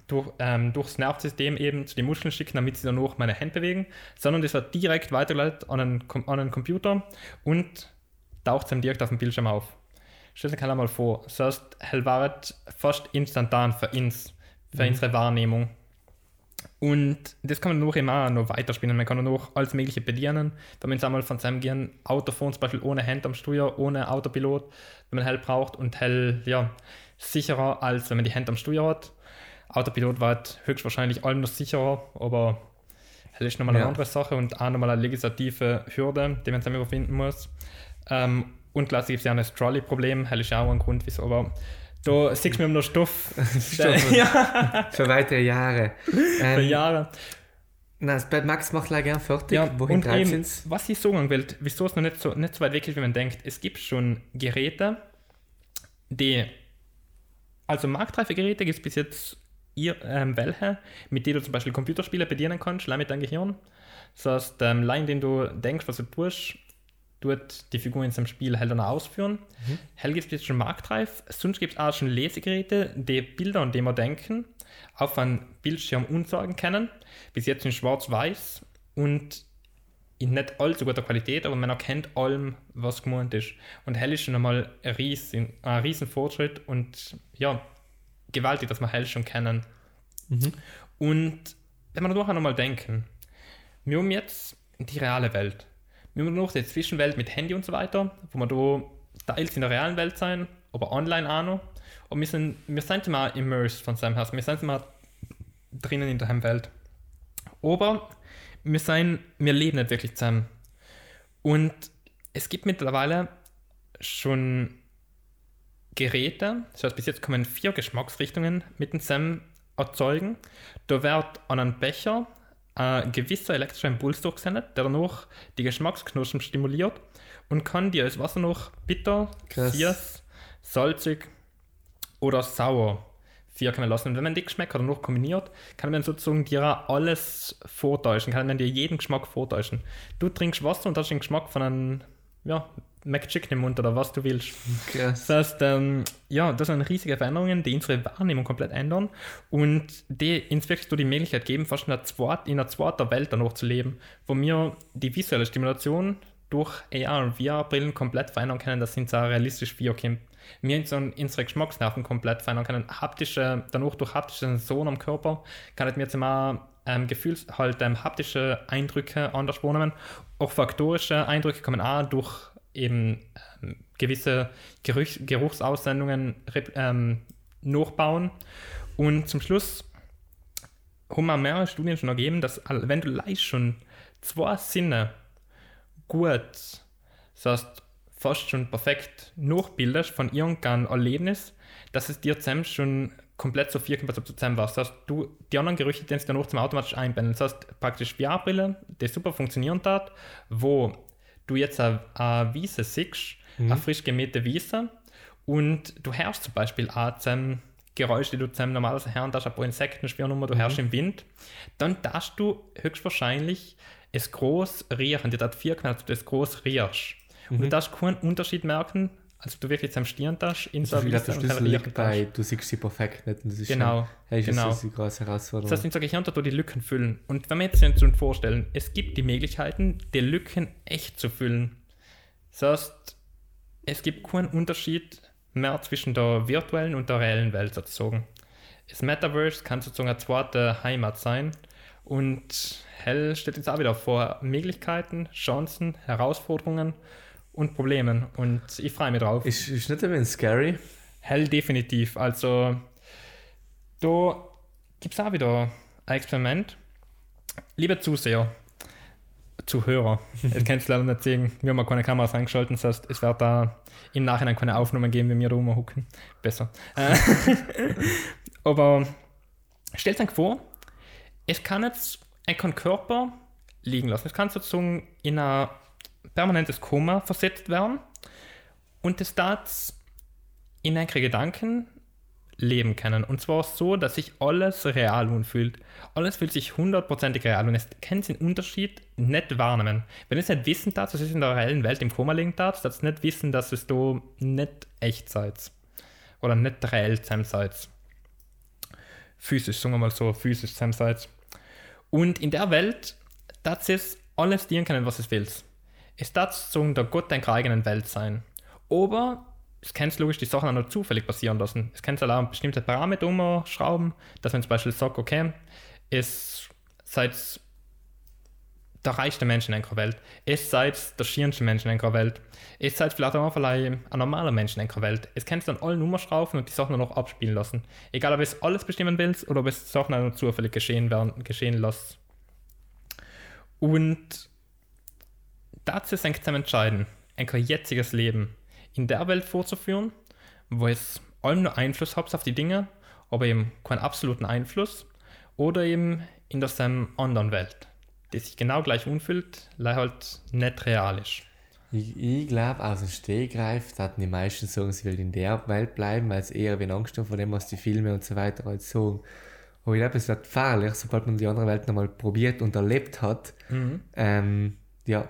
durch, ähm, durchs Nervensystem eben zu den Muskeln schicken, damit sie dann auch meine Hände bewegen, sondern das wird direkt weitergeleitet an einen, an einen Computer und taucht dann direkt auf dem Bildschirm auf. Stell dir mal vor, das heißt, es war fast instantan für uns, für mhm. unsere Wahrnehmung. Und das kann man noch immer noch weiterspielen. Man kann noch alles Mögliche bedienen. Wenn man einmal von seinem Gehirn Auto fahren, zum Beispiel ohne Hand am Steuer, ohne Autopilot, wenn man hell braucht und hell ja, sicherer, als wenn man die Hand am Steuer hat. Autopilot war höchstwahrscheinlich allem noch sicherer, aber hell ist nochmal ja. eine andere Sache und auch nochmal eine legislative Hürde, die man dann überwinden muss. Ähm, und gibt es ja ein Trolley-Problem, hell ist auch ein Grund, wieso, aber da siehst du mir noch Stoff. Stoff ja. Für weitere Jahre. Ähm, Für Jahre. Na, das Bad Max macht leider gern fertig. Ja, Wohin und eben, was ich sagen will, wieso es noch nicht so, nicht so weit weg ist, wie man denkt, es gibt schon Geräte, die, also marktreife Geräte gibt es bis jetzt ihr, ähm, welche, mit denen du zum Beispiel Computerspiele bedienen kannst, allein mit deinem Gehirn. Das heißt, ähm, allein indem du denkst, was du tust, dort die Figur in seinem Spiel halt dann ausführen. Mhm. Hell gibt es jetzt schon marktreif. Sonst gibt es auch schon Lesegeräte, die Bilder, an die wir denken, auf einem Bildschirm umsagen können. Bis jetzt in schwarz-weiß und in nicht allzu guter Qualität, aber man erkennt allem, was gemeint ist. Und Hell ist schon einmal ein riesen, ein riesen Fortschritt und ja, gewaltig, dass wir Hell schon kennen. Mhm. Und wenn wir noch einmal denken, wir haben jetzt die reale Welt wir haben noch die Zwischenwelt mit Handy und so weiter, wo wir da teils in der realen Welt sein, aber online auch noch. Und wir sind, wir sind immer immersed von seinem Herz. Wir sind immer drinnen in der Welt. Aber wir, sind, wir leben nicht wirklich zusammen. Und es gibt mittlerweile schon Geräte, das heißt, bis jetzt kommen vier Geschmacksrichtungen mit dem Sam erzeugen. Da wird an einen Becher ein gewisser elektrischer Impuls durchgesendet, der danach die Geschmacksknospen stimuliert und kann dir das Wasser noch bitter, süß, salzig oder sauer wirken lassen. Und wenn man die Geschmäcker danach kombiniert, kann man sozusagen dir alles vortäuschen, kann man dir jeden Geschmack vortäuschen. Du trinkst Wasser und hast den Geschmack von einem ja, McChicken im Mund oder was du willst. Krass. Das heißt, ähm, ja, das sind riesige Veränderungen, die unsere Wahrnehmung komplett ändern und die uns wirklich die Möglichkeit geben, fast in einer, zweit, in einer zweiten Welt danach zu leben, wo wir die visuelle Stimulation durch AR und VR-Brillen komplett verändern können, dass uns auch realistisch wiederkommt. Wir unsere, unsere Geschmacksnerven komplett verändern können. Haptische, danach durch haptische Sensoren am Körper kann ich mir jetzt immer ähm, Gefühls, halt ähm, haptische Eindrücke anders wahrnehmen. Auch faktorische Eindrücke kommen auch durch eben ähm, gewisse Geruch, Geruchsaussendungen ähm, nachbauen. Und zum Schluss haben wir mehrere Studien schon ergeben, dass wenn du leicht schon zwei Sinne gut, das heißt fast schon perfekt nachbildest von irgendeinem Erlebnis, dass es dir zusammen schon komplett so viel was du zusammen warst. Das heißt, du, die anderen Gerüche, die dann auch zum automatisch einbinden. Das heißt, praktisch VR-Brille, die super funktionieren hat, wo du jetzt eine, eine Wiese siehst, mhm. eine frisch gemähte Wiese, und du hörst zum Beispiel auch zum Geräusch, die du zum normalerweise hören darfst, ein paar Insekten spielen du mhm. hörst im Wind, dann darfst du höchstwahrscheinlich es groß riechen, die hat vier dass du das groß riechst. Mhm. Und du darfst keinen Unterschied merken, also du wirklich am Stirn hast, in so der Schlüssel liegt bei, du siehst sie perfekt nicht. Und das ist genau, schon, hey, genau. Das ist eine große Herausforderung. Das heißt, in so Gehirn die Lücken füllen. Und wenn wir jetzt uns vorstellen, es gibt die Möglichkeiten, die Lücken echt zu füllen. Das heißt, es gibt keinen Unterschied mehr zwischen der virtuellen und der reellen Welt sozusagen. Das Metaverse kann sozusagen eine zweite Heimat sein. Und Hell steht jetzt auch wieder vor Möglichkeiten, Chancen, Herausforderungen und Problemen. Und ich freue mich drauf. Ist, ist nicht ein bisschen scary? Hell definitiv. Also, da gibt es auch wieder ein Experiment. liebe Zuseher, Zuhörer, das kannst du leider nicht sehen, wir haben keine Kameras eingeschaltet, das heißt, es wird da im Nachhinein keine Aufnahmen geben, wenn wir da rumhucken. Besser. Äh, aber stellt euch vor, es kann jetzt ein Körper liegen lassen. Es kann sozusagen in ein permanentes Koma versetzt werden und es darf in einen Gedanken leben können. Und zwar so, dass sich alles real anfühlt. Alles fühlt sich hundertprozentig real und es kann den Unterschied nicht wahrnehmen. Wenn es nicht wissen darf, dass es in der reellen Welt im Koma liegen darf, dass es nicht wissen, dass es da nicht echt seid. Oder nicht reell sein seid. Physisch, sagen wir mal so, physisch sein seid. Und in der Welt darf es alles dienen können, was es will. Es darf so der Gott deiner eigenen Welt sein. Aber es kann logisch die Sachen auch noch zufällig passieren lassen. Es kann auch bestimmte Parameter umschrauben, dass man zum Beispiel sagt, okay, es seid der reichste Mensch in einer Welt, es seid der schönste Mensch in einer Welt, es seid vielleicht auch ein normaler Mensch in einer Welt. Es kannst dann alle Nummerschrauben und die Sachen noch abspielen lassen. Egal, ob es alles bestimmen willst oder ob es Sachen auch noch zufällig geschehen, werden, geschehen lässt. Und dazu ist eigentlich zu entscheiden, ein jetziges Leben in der Welt vorzuführen, wo es allem nur Einfluss hat auf die Dinge, aber eben keinen absoluten Einfluss, oder eben in der anderen Welt, die sich genau gleich unfühlt, leider halt nicht real ist. Ich, ich glaube, aus dem Stegreif hatten die meisten sagen, sie will in der Welt bleiben, weil es eher wie Angst vor dem, was die Filme und so weiter halt sagen. Aber ich glaube, es wird gefährlich, sobald man die andere Welt nochmal probiert und erlebt hat, mhm. ähm, ja,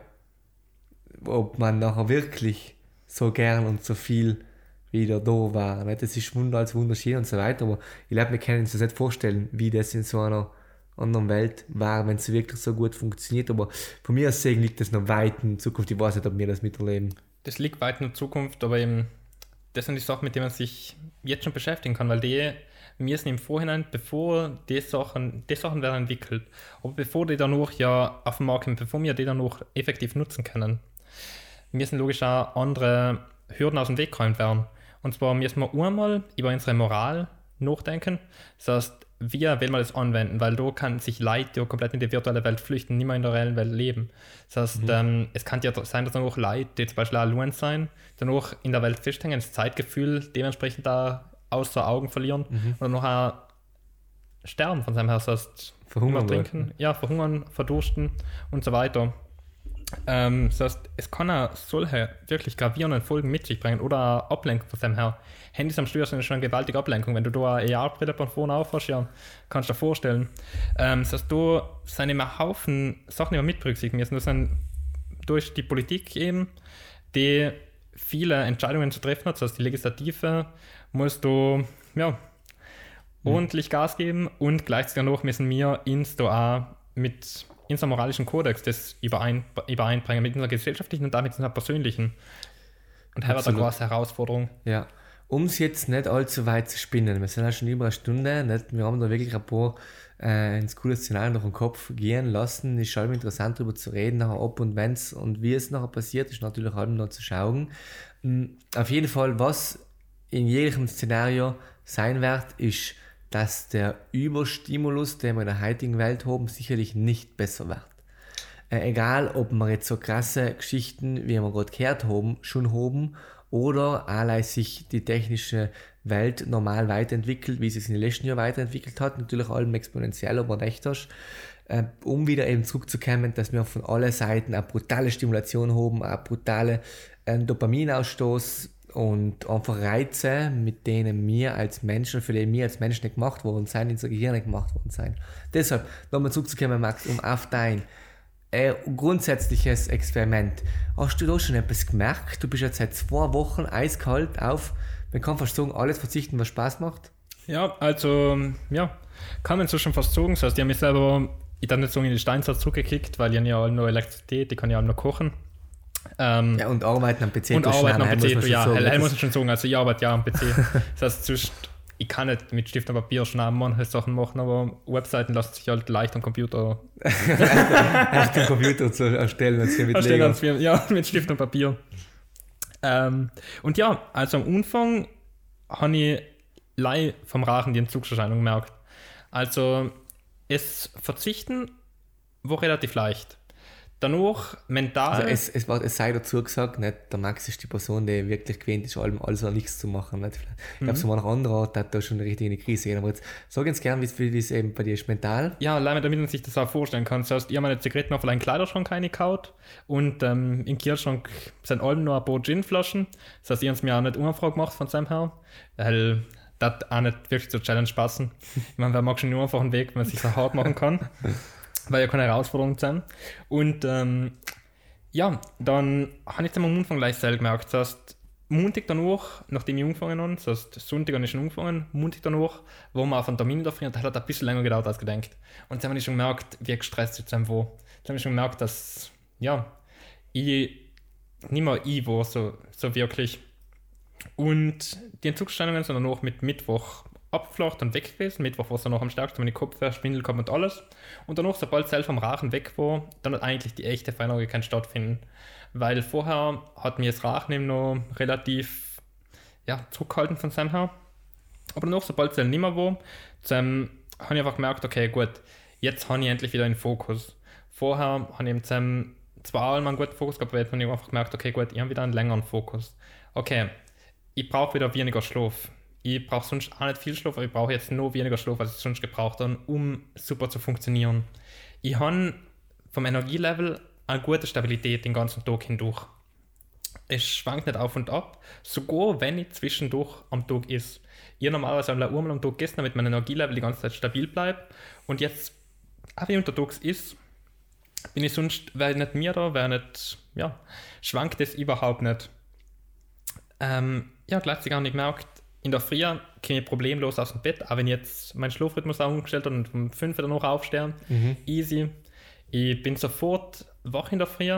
ob man nachher wirklich so gern und so viel wieder da war. Das ist wunder als wunderschön und so weiter, aber ich glaube, wir können uns das nicht vorstellen, wie das in so einer anderen Welt war, wenn es wirklich so gut funktioniert. Aber von mir aus sehen liegt das noch weit in Zukunft. Ich weiß nicht, ob wir das miterleben. Das liegt weit in der Zukunft, aber eben, das sind die Sachen, mit denen man sich jetzt schon beschäftigen kann, weil die müssen im Vorhinein, bevor die Sachen, die Sachen werden entwickelt, aber bevor die dann noch ja auf dem Markt sind, bevor wir die dann noch effektiv nutzen können, müssen logisch auch andere Hürden aus dem Weg geräumt werden. Und zwar müssen wir einmal über unsere Moral nachdenken. Das heißt, wie will man das anwenden? Weil da kann sich Leute, die komplett in die virtuelle Welt flüchten, nicht mehr in der reellen Welt leben. Das heißt, mhm. ähm, es kann ja sein, dass dann auch Leute, die zum Beispiel allein sein, dann auch in der Welt festhängen, das Zeitgefühl dementsprechend da außer Augen verlieren mhm. und noch sterben von seinem her. Das heißt, verhungern, trinken, ja, verhungern, verdursten und so weiter. Ähm, das heißt, es kann auch solche wirklich gravierenden Folgen mit sich bringen oder Ablenkung von dem her. Handys am Steuer sind schon eine gewaltige Ablenkung. Wenn du da eine AR-Brille von vorne aufhast, ja, kannst du dir vorstellen. Ähm, das heißt, da sind immer Haufen Sachen, die wir mit berücksichtigen müssen. Das sind durch die Politik eben, die viele Entscheidungen zu treffen hat. Das heißt, die Legislative muss da ja, mhm. ordentlich Gas geben und gleichzeitig noch müssen wir ins da auch mit unserem moralischen Kodex das überein, übereinbringen mit unserer gesellschaftlichen und damit unserer persönlichen. Und das war eine große Herausforderung. Ja. Um es jetzt nicht allzu weit zu spinnen, wir sind ja schon über eine Stunde, nicht? wir haben da wirklich ein paar äh, ins coole Szenario noch im Kopf gehen lassen. Ist schon interessant darüber zu reden, nachher ob und wenn es und wie es nachher passiert, ist natürlich auch noch zu schauen. Mhm. Auf jeden Fall, was in jedem Szenario sein wird, ist dass der Überstimulus, den wir in der heutigen Welt haben, sicherlich nicht besser wird. Äh, egal, ob wir jetzt so krasse Geschichten, wie wir gerade gehört haben, schon haben oder allein sich die technische Welt normal weiterentwickelt, wie sie es in den letzten Jahren weiterentwickelt hat, natürlich allem exponentiell, aber nicht hast, äh, um wieder eben zurückzukommen, dass wir von allen Seiten eine brutale Stimulation haben, eine brutale äh, Dopaminausstoß, und einfach Reize, mit denen wir als Menschen, für die wir als Menschen nicht gemacht worden sind, in unser Gehirn nicht gemacht worden sind. Deshalb, nochmal zurückzukommen, Max, um auf dein äh, grundsätzliches Experiment. Hast du da schon etwas gemerkt? Du bist jetzt seit zwei Wochen eiskalt auf, man kann fast sagen, alles verzichten, was Spaß macht? Ja, also, ja, kann man so schon fast sagen. Das heißt, ich habe mich selber, ich dann nicht so in die Steinzeit zurückgekickt, weil ich ja nur Elektrizität, ich kann ja auch nur kochen. Ähm, ja, und arbeiten am PC. Und arbeiten am PC, muss ja, hell muss ich schon sagen. Also ich arbeite ja am PC. das heißt, ich kann nicht mit Stift und Papier schnell manche Sachen machen, aber Webseiten lassen sich halt leicht am Computer. Echt am Computer zu erstellen als hier mit erstellen als wir, Ja, mit Stift und Papier. Ähm, und ja, also am Anfang habe ich Lei vom Rachen die Entzugserscheinung gemerkt. Also es verzichten war relativ leicht. Danach mental. Also es, es, war, es sei dazu gesagt, nicht, der Max ist die Person, die wirklich gewöhnt ist, allem alles oder nichts zu machen. Nicht? Ich Mhm. glaube, so manch anderer hat da schon richtig in die Krise gehen. Aber jetzt sag uns gerne, wie es eben bei dir ist mental. Ja, allein damit man sich das auch vorstellen kann. Das heißt, ich habe meine Zigaretten auf einen Kleiderschrank reingekaut und ähm, im Kühlschrank sind allem nur ein paar Ginflaschen. Das heißt, ich habe es mir auch nicht unanfrage gemacht von seinem her, weil das auch nicht wirklich zur Challenge passen. Ich meine, wer mag schon nur einfach einen Weg, wenn man sich so hart machen kann, weil ja keine Herausforderung sind. Und ähm, ja, dann habe ich jetzt am Anfang gleich selber gemerkt. Das heißt, Montag danach, nachdem ich angefangen habe, das heißt Sonntag habe ich schon angefangen, Montag danach, wo wir auf einen Termin dafür und das hat ein bisschen länger gedauert als gedacht. Und jetzt habe ich schon gemerkt, wie gestresst ich jetzt war. Jetzt habe ich schon gemerkt, dass, ja, ich nicht mehr ich war, so, so wirklich. Und die Entzugsstellungen sind danach mit Mittwoch abgeflacht und weg gewesen. Mittwoch war es noch am stärksten, die Kopfweh, Schwindel kam und alles. Und danach, sobald selbst vom Rachen weg war, dann hat eigentlich die echte Veränderung kein stattfinden. Weil vorher hat mir das Rachen eben noch relativ ja, zurückgehalten von seinem her. Aber danach, sobald es nicht mehr war, habe ich einfach gemerkt, okay, gut, jetzt habe ich endlich wieder einen Fokus. Vorher habe ich eben zwar einmal einen guten Fokus gehabt, aber jetzt habe ich einfach gemerkt, okay, gut, ich habe wieder einen längeren Fokus. Okay, ich brauche wieder weniger Schlaf. Ich brauche sonst auch nicht viel Schlaf, aber ich brauche jetzt noch weniger Schlaf, als ich sonst gebraucht habe, um super zu funktionieren. Ich habe vom Energielevel eine gute Stabilität den ganzen Tag hindurch. Es schwankt nicht auf und ab, sogar wenn ich zwischendurch am Tag ist. Ich normalerweise einmal einmal am Tag gegessen, damit mein Energielevel die ganze Zeit stabil bleibt. Und jetzt, auch wie untertags ist, bin ich sonst, wäre ich nicht mir da, wäre nicht, ja, schwankt es überhaupt nicht. Ähm, ja, gleichzeitig habe ich gemerkt, in der Früh komme ich problemlos aus dem Bett, auch wenn ich jetzt meinen Schlafrhythmus auch umgestellt habe und um 5 Uhr danach aufstehen. Easy. Ich bin sofort wach in der Früh.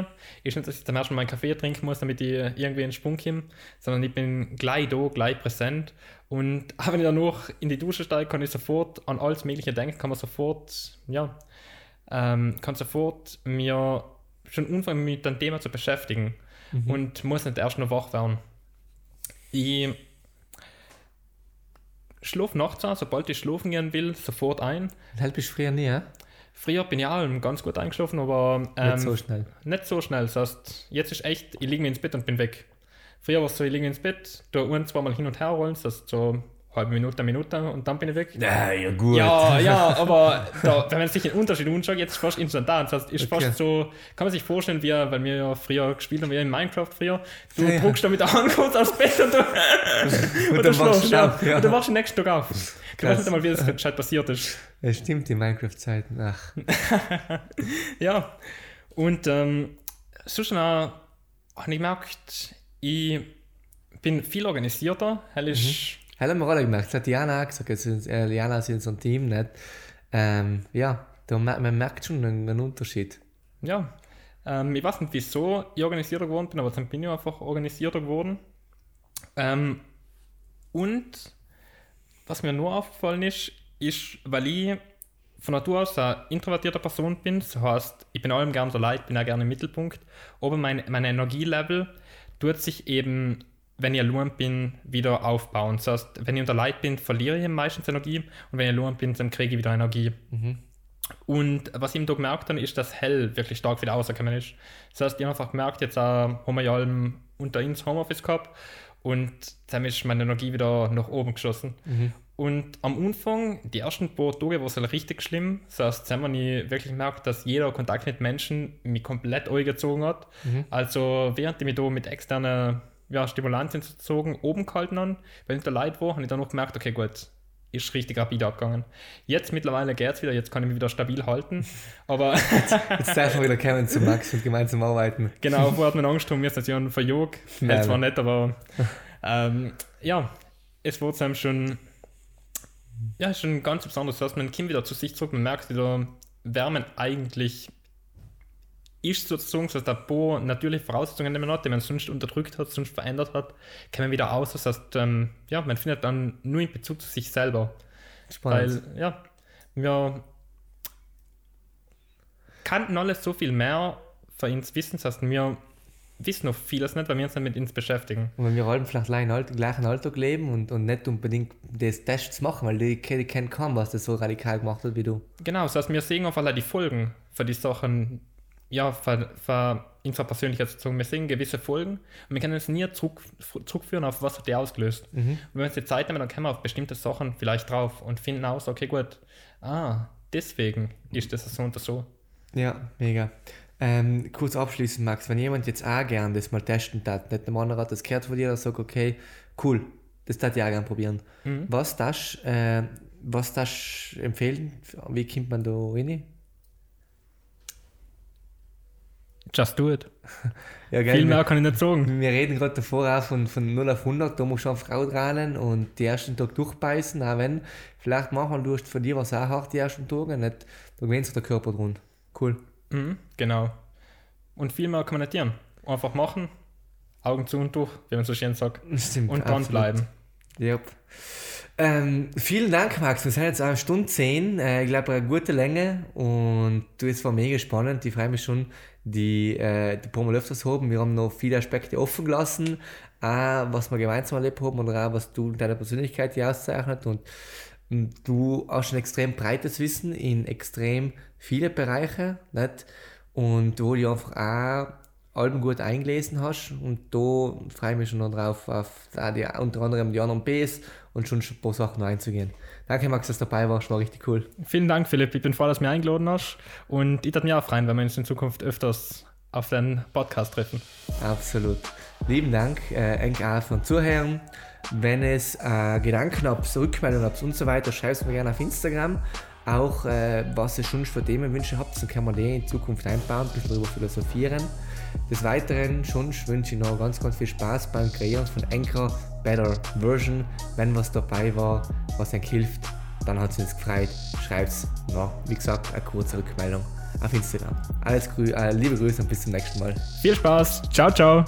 Ist nicht, dass ich zum ersten Mal einen Kaffee trinken muss, damit ich irgendwie in den Sprung komme, sondern ich bin gleich da, gleich präsent. Und auch wenn ich danach in die Dusche steige, kann ich sofort an alles Mögliche denken, kann man sofort, ja, ähm, kann sofort mir schon anfangen mit dem Thema zu beschäftigen und muss nicht erst noch wach werden. Ich schlafe nachts an, sobald ich schlafen gehen will, sofort ein. Halt bist du früher nie, ja? Früher bin ich auch ganz gut eingeschlafen, aber ähm, Nicht so schnell. nicht so schnell. Das heißt, jetzt ist echt, ich liege mir ins Bett und bin weg. Früher war es so, ich liege ins Bett, da ein, zweimal hin und her rollen, das heißt so halbe Minute, eine Minute und dann bin ich weg. Ja, ja, gut. Ja, ja, aber da, wenn man sich den Unterschied anschaut, jetzt ist fast instantan. Das heißt, ist Okay. fast so, kann man sich vorstellen, wie, weil wir ja früher gespielt haben, wie in Minecraft früher. Du Ja, ja. druckst da mit der Hand kurz aufs Bett und du, und dann du wachst schläfst, du ja. ja. Und du wachst den nächsten Tag auf. Du weißt nicht einmal, wie das gescheit passiert ist. Ja, stimmt, die Minecraft-Zeiten. Ach, Ja, und ähm, sonst noch habe ich gemerkt, ich bin viel organisierter. Hell ist, hat haben wir alle gemerkt. Das hat Diana auch gesagt. Also, äh, Diana ist in so einem Team nicht. Ähm, ja, da, man merkt schon einen, einen Unterschied. ja, ähm, ich weiß nicht, wieso ich organisierter geworden bin, aber dann bin ich einfach organisierter geworden. Ähm, und was mir nur aufgefallen ist, ist, weil ich von Natur aus eine introvertierte Person bin, das heißt, ich bin allem gern so leid, bin auch gerne im Mittelpunkt, aber mein, mein Energielevel tut sich eben, wenn ich allein bin, wieder aufbauen. Das heißt, wenn ich unter Leid bin, verliere ich meistens Energie und wenn ich allein bin, dann kriege ich wieder Energie. Und was ich eben da gemerkt habe, ist, dass Hell wirklich stark wieder rausgekommen ist. Das heißt, ich habe einfach gemerkt, jetzt äh, haben wir ja allem unter uns Homeoffice gehabt und dann ist meine Energie wieder nach oben geschossen. Und am Anfang, die ersten paar Tage, war es halt richtig schlimm. Das heißt, dann habe ich wirklich gemerkt, dass jeder Kontakt mit Menschen mich komplett angezogen hat. Also, während ich mich da mit externen ja, Stimulantien sozusagen oben gehalten habe, weil ich da leid war, habe ich dann noch gemerkt, okay, gut, ist richtig rapide abgegangen. Jetzt mittlerweile geht es wieder, jetzt kann ich mich wieder stabil halten. Aber Jetzt darf man wieder kommen zu Max und gemeinsam arbeiten. genau, vorher hat man Angst, um mir ist ja ein Verjog. Zwar nein. nicht, aber ähm, ja, es wurde einem schon, ja, schon ganz besonders. Das heißt, man kommt wieder zu sich zurück, man merkt wieder, wer man eigentlich ist sozusagen, dass der Po natürliche Voraussetzungen nicht mehr hat, die man sonst unterdrückt hat, sonst verändert hat, kann man wieder aus. Das heißt, ähm, ja, man findet dann nur in Bezug zu sich selber. Spannend. Weil, ja, wir kannten alles so viel mehr für uns wissen. Das heißt, wir wissen noch vieles nicht, weil wir uns nicht mit uns beschäftigen. Und wenn wir alle vielleicht gleich im gleichen Alltag leben und, und nicht unbedingt das Tests machen, weil die, die kennen kaum, was das so radikal gemacht hat wie du. Genau, das heißt, wir sehen einfach die Folgen für die Sachen, ja, für, für ihn zwar persönlich jetzt wir sehen gewisse Folgen und wir können es nie zurück, zurückführen auf was hat die ausgelöst. Mhm. Und wenn wir uns die Zeit nehmen, dann kommen wir auf bestimmte Sachen vielleicht drauf und finden aus, okay, gut, ah, deswegen ist das so und so. Ja, mega. Ähm, kurz abschließend, Max, wenn jemand jetzt auch gerne das mal testen hat, nicht der Mann hat das gehört von dir, der sagt, okay, cool, das darf ich auch gerne probieren. Mhm. Was das, äh, was das empfehlen? Wie kommt man da rein? Just do it. ja, Viel mehr kann ich nicht sagen. Wir reden gerade davor auch von, von 0 auf 100, da muss schon Frau dran und die ersten Tag durchbeißen, auch wenn vielleicht manchmal du für dich was auch hart die ersten Tage, nicht, da gewinnt sich der Körper drin. Cool. Mhm, genau. Und viel mehr kann man nicht tun. Einfach machen, Augen zu und durch, wie man so schön sagt. Stimmt, und dranbleiben. Yep. Ähm, vielen Dank, Max. Wir sind jetzt eine Stunde zehn. Äh, ich glaube, eine gute Länge. Und du, es war mega spannend. Ich freue mich schon, die, äh, die Mal öfters haben. Wir haben noch viele Aspekte offen gelassen. Auch, was wir gemeinsam erlebt haben und auch, was du in deiner Persönlichkeit hier auszeichnet. Und, und du hast ein extrem breites Wissen in extrem viele Bereiche. Nicht? Und wo du einfach auch Alben gut eingelesen hast. Und da freue ich mich schon drauf, auf die, unter anderem die anderen Bs und schon ein paar Sachen einzugehen. Danke, Max, dass du dabei warst, war richtig cool. Vielen Dank, Philipp. Ich bin froh, dass du mich eingeladen hast. Und ich würde mich auch freuen, wenn wir uns in Zukunft öfters auf den Podcast treffen. Absolut. Lieben Dank, äh, auch von Zuhören. Wenn es äh, Gedanken habt, Rückmeldungen habt und so weiter, schreibt es mir gerne auf Instagram. Auch äh, was ihr schon für Themenwünsche habt, dann kann man die in Zukunft einbauen, ein bisschen darüber philosophieren. Des Weiteren schon wünsche ich noch ganz, ganz viel Spaß beim Kreieren von Anchor Better Version. Wenn was dabei war, was euch hilft, dann hat es uns gefreut. Schreibt es noch, wie gesagt, eine kurze Rückmeldung auf Instagram. Alles Grü äh, liebe Grüße und bis zum nächsten Mal. Viel Spaß. Ciao, ciao.